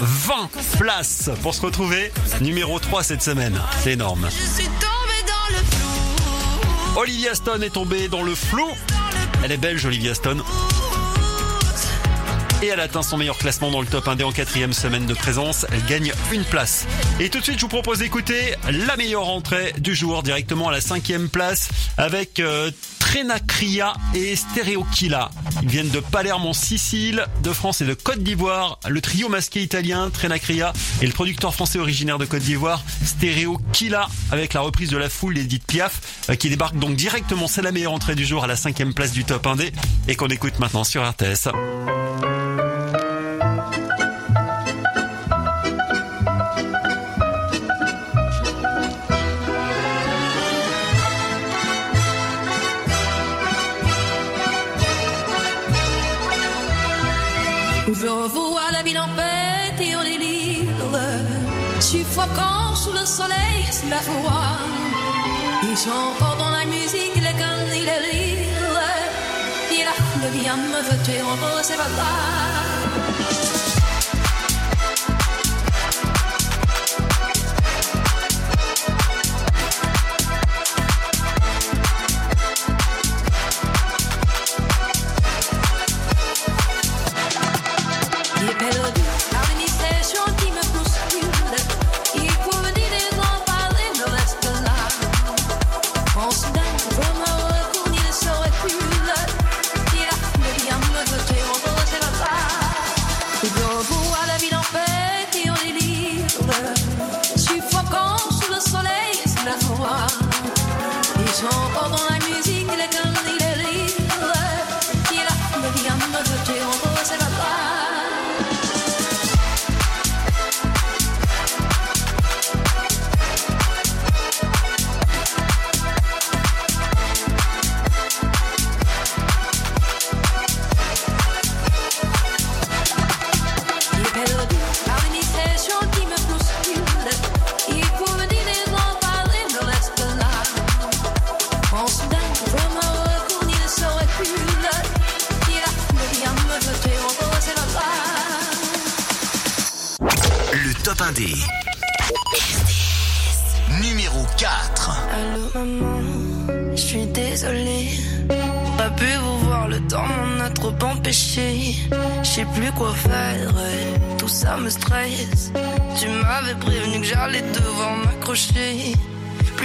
20 places pour se retrouver numéro 3 cette semaine. C'est énorme. Olivia Stone est tombée dans le flou. Elle est belge, Olivia Stone. Et elle atteint son meilleur classement dans le top 1D en quatrième semaine de présence. Elle gagne une place. Et tout de suite, je vous propose d'écouter la meilleure entrée du jour directement à la cinquième place avec euh, Trenacria et Stereokilla. Ils viennent de Palerme en Sicile, de France et de Côte d'Ivoire. Le trio masqué italien Trenacria et le producteur français originaire de Côte d'Ivoire Stereokilla avec la reprise de la foule d'Edith Piaf euh, qui débarque donc directement. C'est la meilleure entrée du jour à la cinquième place du top 1D et qu'on écoute maintenant sur RTS. Le soleil sous la voix. Ils sont dans la musique, les cannes les rires. Et là, le bien me veut tuer en rose et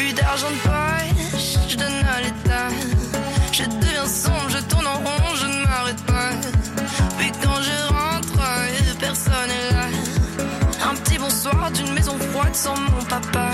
Plus d'argent de poche, je donne à l'état. Je deviens sombre, je tourne en rond, je ne m'arrête pas. Puis quand je rentre, euh, personne est là. Un petit bonsoir d'une maison froide sans mon papa.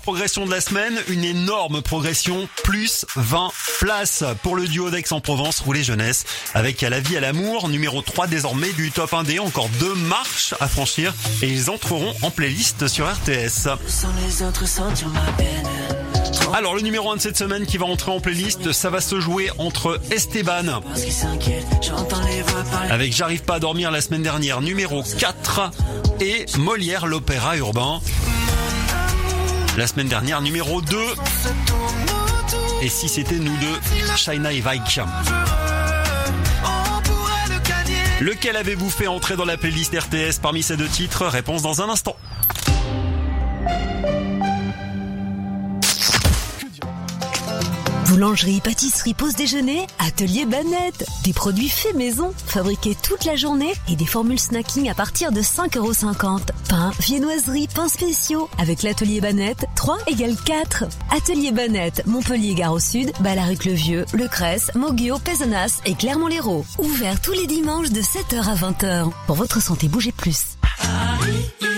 Progression de la semaine. Une énorme progression, plus 20 places pour le duo d'Aix-en-Provence, Rouler Jeunesse, avec À la vie, à l'amour, numéro 3 désormais du top 1D. Encore deux marches à franchir et ils entreront en playlist sur RTS. Alors le numéro 1 de cette semaine qui va entrer en playlist, ça va se jouer entre Esteban avec J'arrive pas à dormir la semaine dernière, numéro 4, et Molière, l'opéra urbain. La semaine dernière, numéro 2. Et si c'était nous deux, Shaina et. Lequel avez-vous fait entrer dans la playlist RTS parmi ces deux titres? Réponse dans un instant. Boulangerie, pâtisserie, pause déjeuner, atelier Banette. Des produits faits maison, fabriqués toute la journée et des formules snacking à partir de 5,50€. Pain, viennoiserie, pains spéciaux. Avec l'atelier Banette, 3 égale 4. Atelier Banette, Montpellier, Gare au Sud, Balaruc-le-Vieux, Le Cresse, Moguio, Pézenas et Clermont-Lérault. Ouvert tous les dimanches de 7h à 20h. Pour votre santé, bougez plus.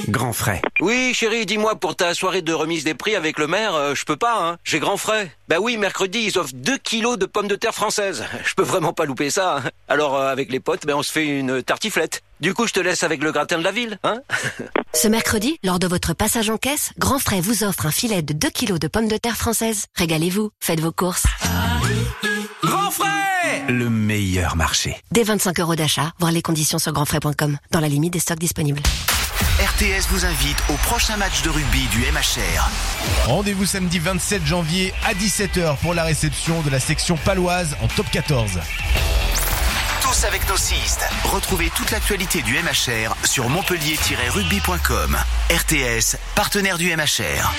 Grand frais. Oui, chérie, dis-moi, pour ta soirée de remise des prix avec le maire, euh, je peux pas, hein. J'ai grand frais. Bah oui, mercredi, ils offrent 2 kilos de pommes de terre françaises. Je peux vraiment pas louper ça. hein. Alors, euh, avec les potes, ben, on se fait une tartiflette. Du coup, je te laisse avec le gratin de la ville, hein Ce mercredi, lors de votre passage en caisse, Grand Frais vous offre un filet de 2 kilos de pommes de terre françaises. Régalez-vous, faites vos courses. Grand frais Le meilleur marché. Dès 25 euros d'achat, voir les conditions sur grandfrais.com, dans la limite des stocks disponibles. RTS vous invite au prochain match de rugby du MHR. Rendez-vous samedi 27 janvier à 17h pour la réception de la section paloise en top 14. Tous avec nos cistes. Retrouvez toute l'actualité du MHR sur montpellier-rugby.com. RTS, partenaire du MHR.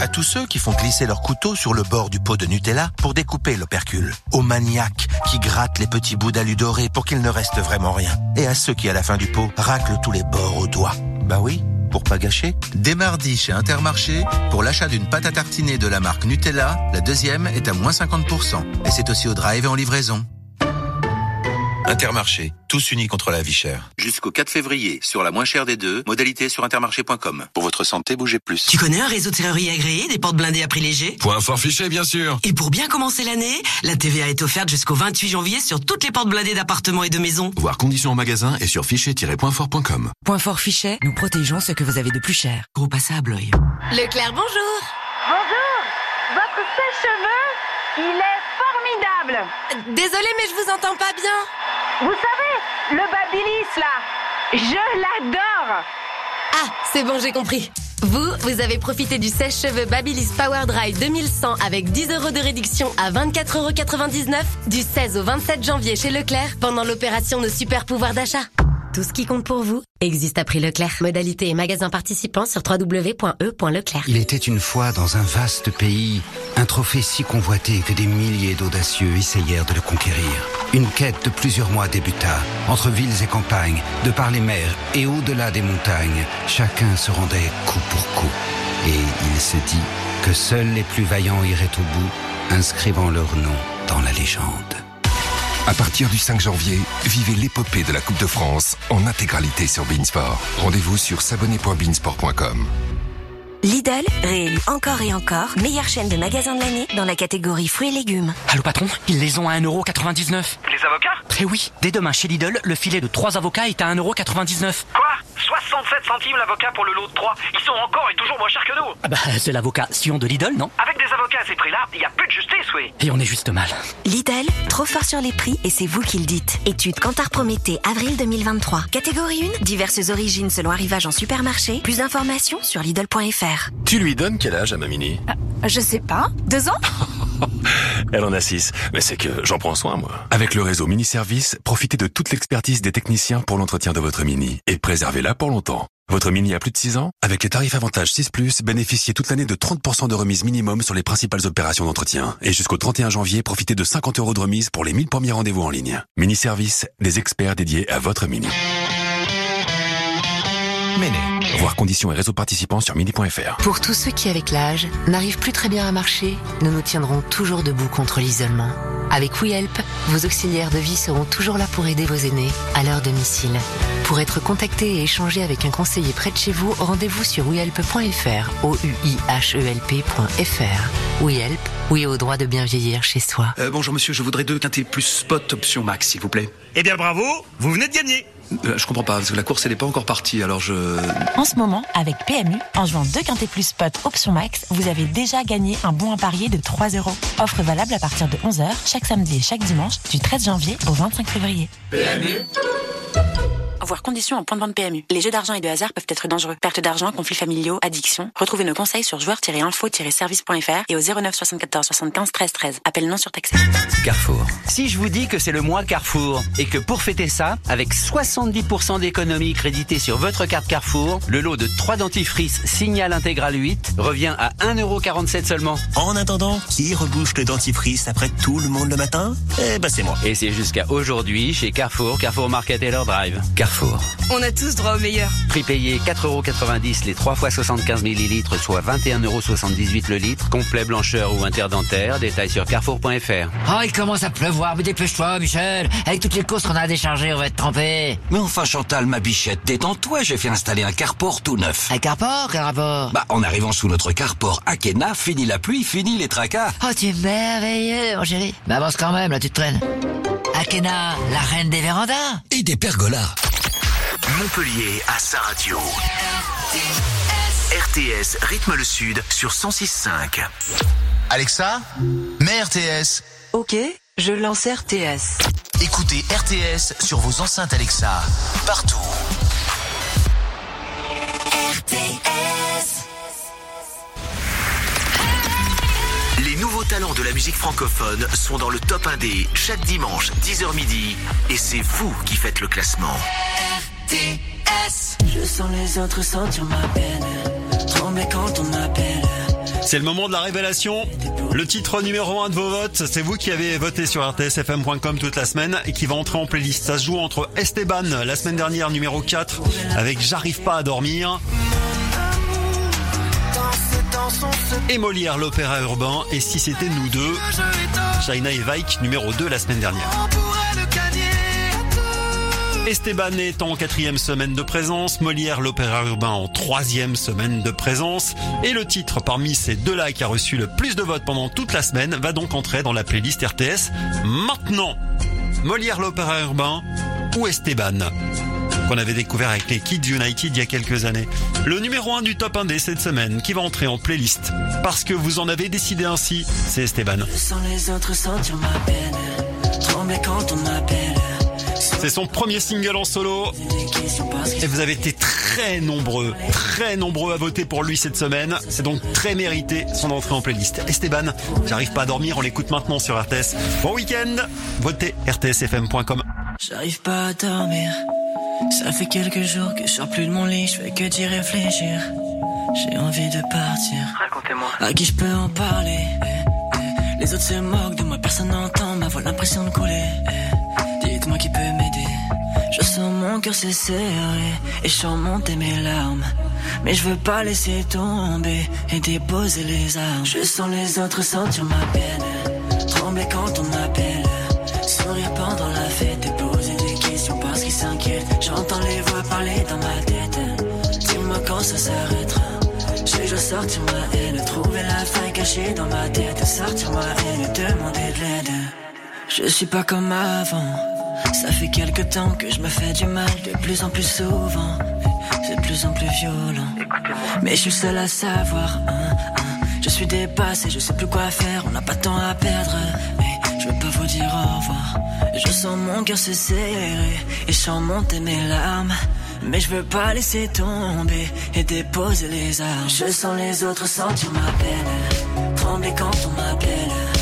À tous ceux qui font glisser leur couteau sur le bord du pot de Nutella pour découper l'opercule. Aux maniaques qui grattent les petits bouts d'alu doré pour qu'il ne reste vraiment rien. Et à ceux qui, à la fin du pot, raclent tous les bords au doigt. Bah oui, pour pas gâcher. Dès mardi chez Intermarché, pour l'achat d'une pâte à tartiner de la marque Nutella, la deuxième est à moins 50%. Et c'est aussi au drive et en livraison. Intermarché, tous unis contre la vie chère. Jusqu'au 4 février, sur la moins chère des deux, modalité sur intermarché.com. Pour votre santé, bougez plus. Tu connais un réseau de serrurerie agréé, des portes blindées à prix léger? Point fort fiché, bien sûr. Et pour bien commencer l'année, la TVA est offerte jusqu'au 28 janvier sur toutes les portes blindées d'appartements et de maisons. Voir conditions en magasin et sur fichier-pointfort.com. Point fort fichet, nous protégeons ce que vous avez de plus cher. À Bloy. Leclerc, bonjour Bonjour Votre sèche-cheveux, il est formidable Désolée, mais je vous entends pas bien. Vous savez, le Babilis, là, je l'adore Ah, c'est bon, j'ai compris. Vous, vous avez profité du sèche-cheveux Babyliss Power Dry 2100 avec 10 euros de réduction à 24,99 euros du 16 au 27 janvier chez Leclerc pendant l'opération de super pouvoir d'achat. Tout ce qui compte pour vous existe à prix Leclerc. Modalité et magasin participants sur www.e.leclerc. Il était une fois dans un vaste pays, un trophée si convoité que des milliers d'audacieux essayèrent de le conquérir. Une quête de plusieurs mois débuta. Entre villes et campagnes, de par les mers et au-delà des montagnes, chacun se rendait coup pour coup. Et il se dit que seuls les plus vaillants iraient au bout, inscrivant leur nom dans la légende. À partir du 5 janvier, vivez l'épopée de la Coupe de France en intégralité sur Beansport. Rendez-vous sur s'abonner.beansport.com. Lidl, réélu encore et encore, meilleure chaîne de magasins de l'année dans la catégorie fruits et légumes. Allô patron, ils les ont à 1,99€. Les avocats? Eh oui, dès demain chez Lidl, le filet de 3 avocats est à 1,99€. Quoi? 67 centimes l'avocat pour le lot de 3 Ils sont encore et toujours moins chers que nous Ah bah c'est l'avocat Sion de Lidl, non? Avec des avocats à ces prix-là, il n'y a plus de justice, oui Et on est juste mal. Lidl, trop fort sur les prix et c'est vous qui le dites. Étude Cantar Prométhée, avril 2023. Catégorie 1, diverses origines selon arrivage en supermarché. Plus d'informations sur Lidl.fr. Tu lui donnes quel âge à ma mini Je sais pas, deux ans? Elle en a 6, mais c'est que j'en prends soin, moi. Avec le réseau Mini Service, profitez de toute l'expertise des techniciens pour l'entretien de votre Mini et préservez-la pour longtemps. Votre Mini a plus de 6 ans? Avec les tarifs avantage 6 ⁇ bénéficiez toute l'année de 30% de remise minimum sur les principales opérations d'entretien. Et jusqu'au 31 janvier, profitez de 50 euros de remise pour les 1000 premiers rendez-vous en ligne. Mini Service, des experts dédiés à votre Mini. Méné. Voir conditions et réseaux participants sur mini.fr. Pour tous ceux qui, avec l'âge, n'arrivent plus très bien à marcher, nous nous tiendrons toujours debout contre l'isolement. Avec WeHelp, vos auxiliaires de vie seront toujours là pour aider vos aînés à leur domicile. Pour être contacté et échanger avec un conseiller près de chez vous, rendez-vous sur wehelp.fr, o u i h e l p.fr. WeHelp, oui au droit de bien vieillir chez soi. Euh, bonjour monsieur, je voudrais deux quintés plus spot option max, s'il vous plaît. Eh bien bravo, vous venez de gagner je comprends pas, parce que la course elle est pas encore partie, alors je... En ce moment, avec PMU, en jouant 2 quintés plus spot option max, vous avez déjà gagné un bon à parier de 3 euros. Offre valable à partir de 11h chaque samedi et chaque dimanche du 13 janvier au 25 février. Voir conditions en point de vente PMU. Les jeux d'argent et de hasard peuvent être dangereux. Perte d'argent, conflits familiaux, addiction. Retrouvez nos conseils sur joueurs-info-service.fr et au 09 74 75 13 13. Appel non surtaxé. Carrefour. Si je vous dis que c'est le mois Carrefour et que pour fêter ça, avec 70% d'économie créditée sur votre carte Carrefour, le lot de 3 dentifrices Signal Intégral 8 revient à 1,47€ seulement. En attendant, qui rebouche le dentifrice après tout le monde le matin? Eh ben c'est moi. Et c'est jusqu'à aujourd'hui chez Carrefour, Carrefour Market et leur drive. Carrefour. On a tous droit au meilleur. Prix payé 4,90€ les 3 fois 75 ml, soit 21,78€ le litre. Complet blancheur ou interdentaire. Détail sur carrefour.fr. Oh, il commence à pleuvoir, mais dépêche-toi, Michel. Avec toutes les courses qu'on a à décharger, on va être trempé. Mais enfin, Chantal, ma bichette, détends-toi, j'ai fait installer un carport tout neuf. Un carport Quel rapport? Bah, en arrivant sous notre carport Akena, fini la pluie, fini les tracas. Oh, tu es merveilleux, mon chéri. Mais avance quand même, là, tu te traînes. Akena, la reine des vérandas. Et des pergolas. Montpellier à sa radio. RTS rythme le sud sur 106.5. Alexa, mets RTS. Ok, je lance RTS. Écoutez RTS sur vos enceintes Alexa, partout. RTS. Les nouveaux talents de la musique francophone sont dans le top 1D chaque dimanche 10h midi et c'est vous qui faites le classement. RTS. Je sens les autres sentir ma peine. Trembler quand on m'appelle. C'est le moment de la révélation. Le titre numéro 1 de vos votes, c'est vous qui avez voté sur rtsfm.com toute la semaine et qui va entrer en playlist. Ça se joue entre Esteban, la semaine dernière numéro 4, avec J'arrive pas à dormir. Et Molière, l'opéra urbain. Et si c'était nous deux, China et Vike, numéro 2 la semaine dernière. Esteban est en quatrième semaine de présence, Molière l'opéra urbain en troisième semaine de présence, et le titre parmi ces deux-là qui a reçu le plus de votes pendant toute la semaine va donc entrer dans la playlist RTS maintenant. Molière l'opéra urbain ou Esteban qu'on avait découvert avec les Kids United il y a quelques années. Le numéro 1 du top 1D cette semaine qui va entrer en playlist parce que vous en avez décidé ainsi, c'est Esteban. C'est son premier single en solo. Et vous avez été très nombreux, très nombreux à voter pour lui cette semaine. C'est donc très mérité son entrée en playlist. Esteban, j'arrive pas à dormir, on l'écoute maintenant sur RTS. Bon week-end Votez rtsfm.com. J'arrive pas à dormir. Ça fait quelques jours que je sors plus de mon lit, je fais que d'y réfléchir. J'ai envie de partir. Racontez-moi. À qui je peux en parler? Eh, eh. Les autres se moquent de moi, personne n'entend ma voix, l'impression de couler. eh. Mon cœur se serrer et je monter mes larmes. Mais je veux pas laisser tomber et déposer les armes. Je sens les autres sentir ma peine, trembler quand on m'appelle. Sourire pendant la fête et poser des questions parce qu'ils s'inquiètent. J'entends les voix parler dans ma tête. Dis-moi quand ça s'arrêtera. Je dois sortir ma haine, trouver la faille cachée dans ma tête. Sortir ma haine, demander de l'aide. Je suis pas comme avant. Ça fait quelque temps que je me fais du mal de plus en plus souvent. C'est de plus en plus violent. Mais je suis seul à savoir. Hein, hein. Je suis dépassé, je sais plus quoi faire. On n'a pas de temps à perdre. Mais je veux pas vous dire au revoir. Je sens mon cœur se serrer et je sens monter mes larmes. Mais je veux pas laisser tomber et déposer les armes. Je sens les autres sentir ma peine, trembler quand on m'appelle.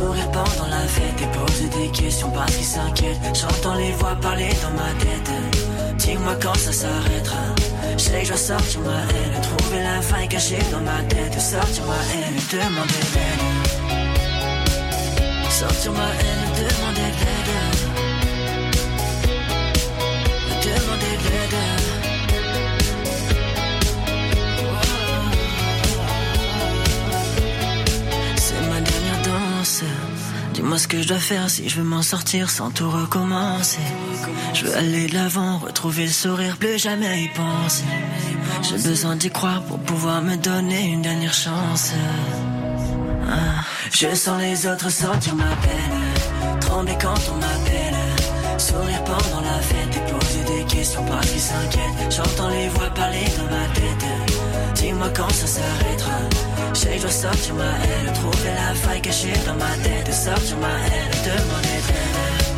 Sourire pendant la fête et poser des questions parce qu'ils s'inquiètent. J'entends les voix parler dans ma tête. Dis-moi quand ça s'arrêtera. Je sais que je dois sortir ma haine, trouver la faille cachée dans ma tête. Sortir ma haine, demander l'aide. Sortir ma haine, demander l'aide. Dis-moi ce que je dois faire si je veux m'en sortir sans tout recommencer. Je veux aller de l'avant, retrouver le sourire, plus jamais y penser. J'ai besoin d'y croire pour pouvoir me donner une dernière chance. Ah. Je sens les autres sentir ma peine, trembler quand on m'appelle. Sourire pendant la fête et poser des questions parce qu'ils s'inquiètent. J'entends les voix parler dans ma tête. Dis-moi quand ça s'arrêtera. Que je dois sortir ma haine, trouver la faille cachée dans ma tête. Sortir ma haine, demander de l'aide.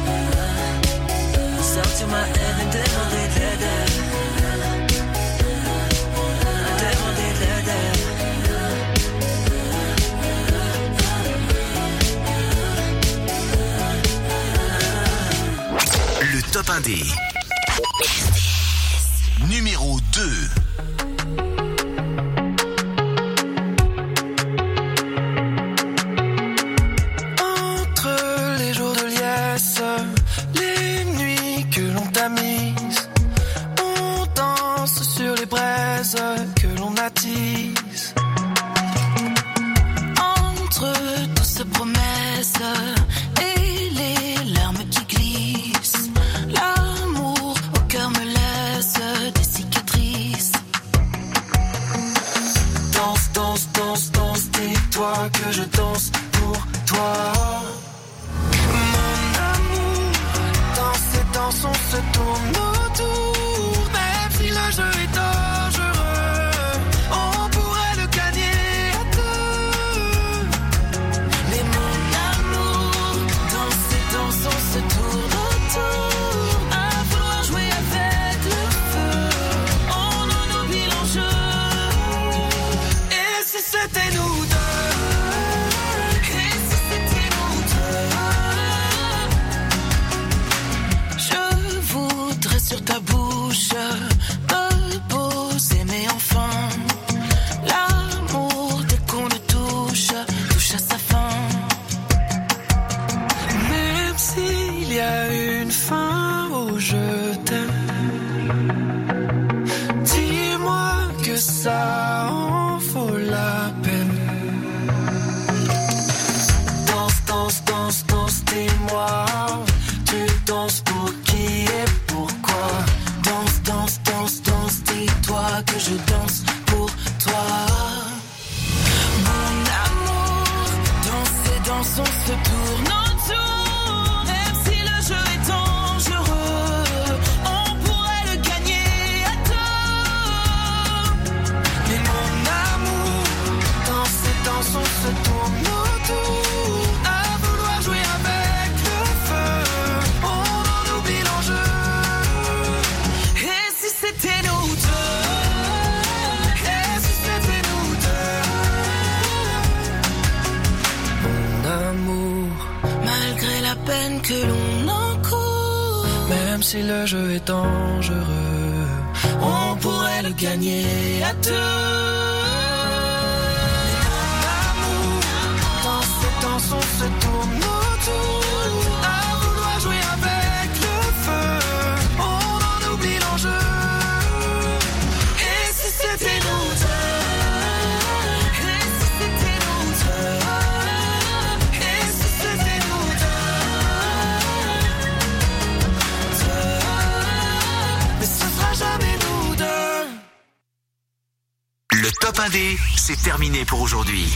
Sortir ma haine, demander de l'aide. Demander de l'aide. Le top 1D. Numéro 2.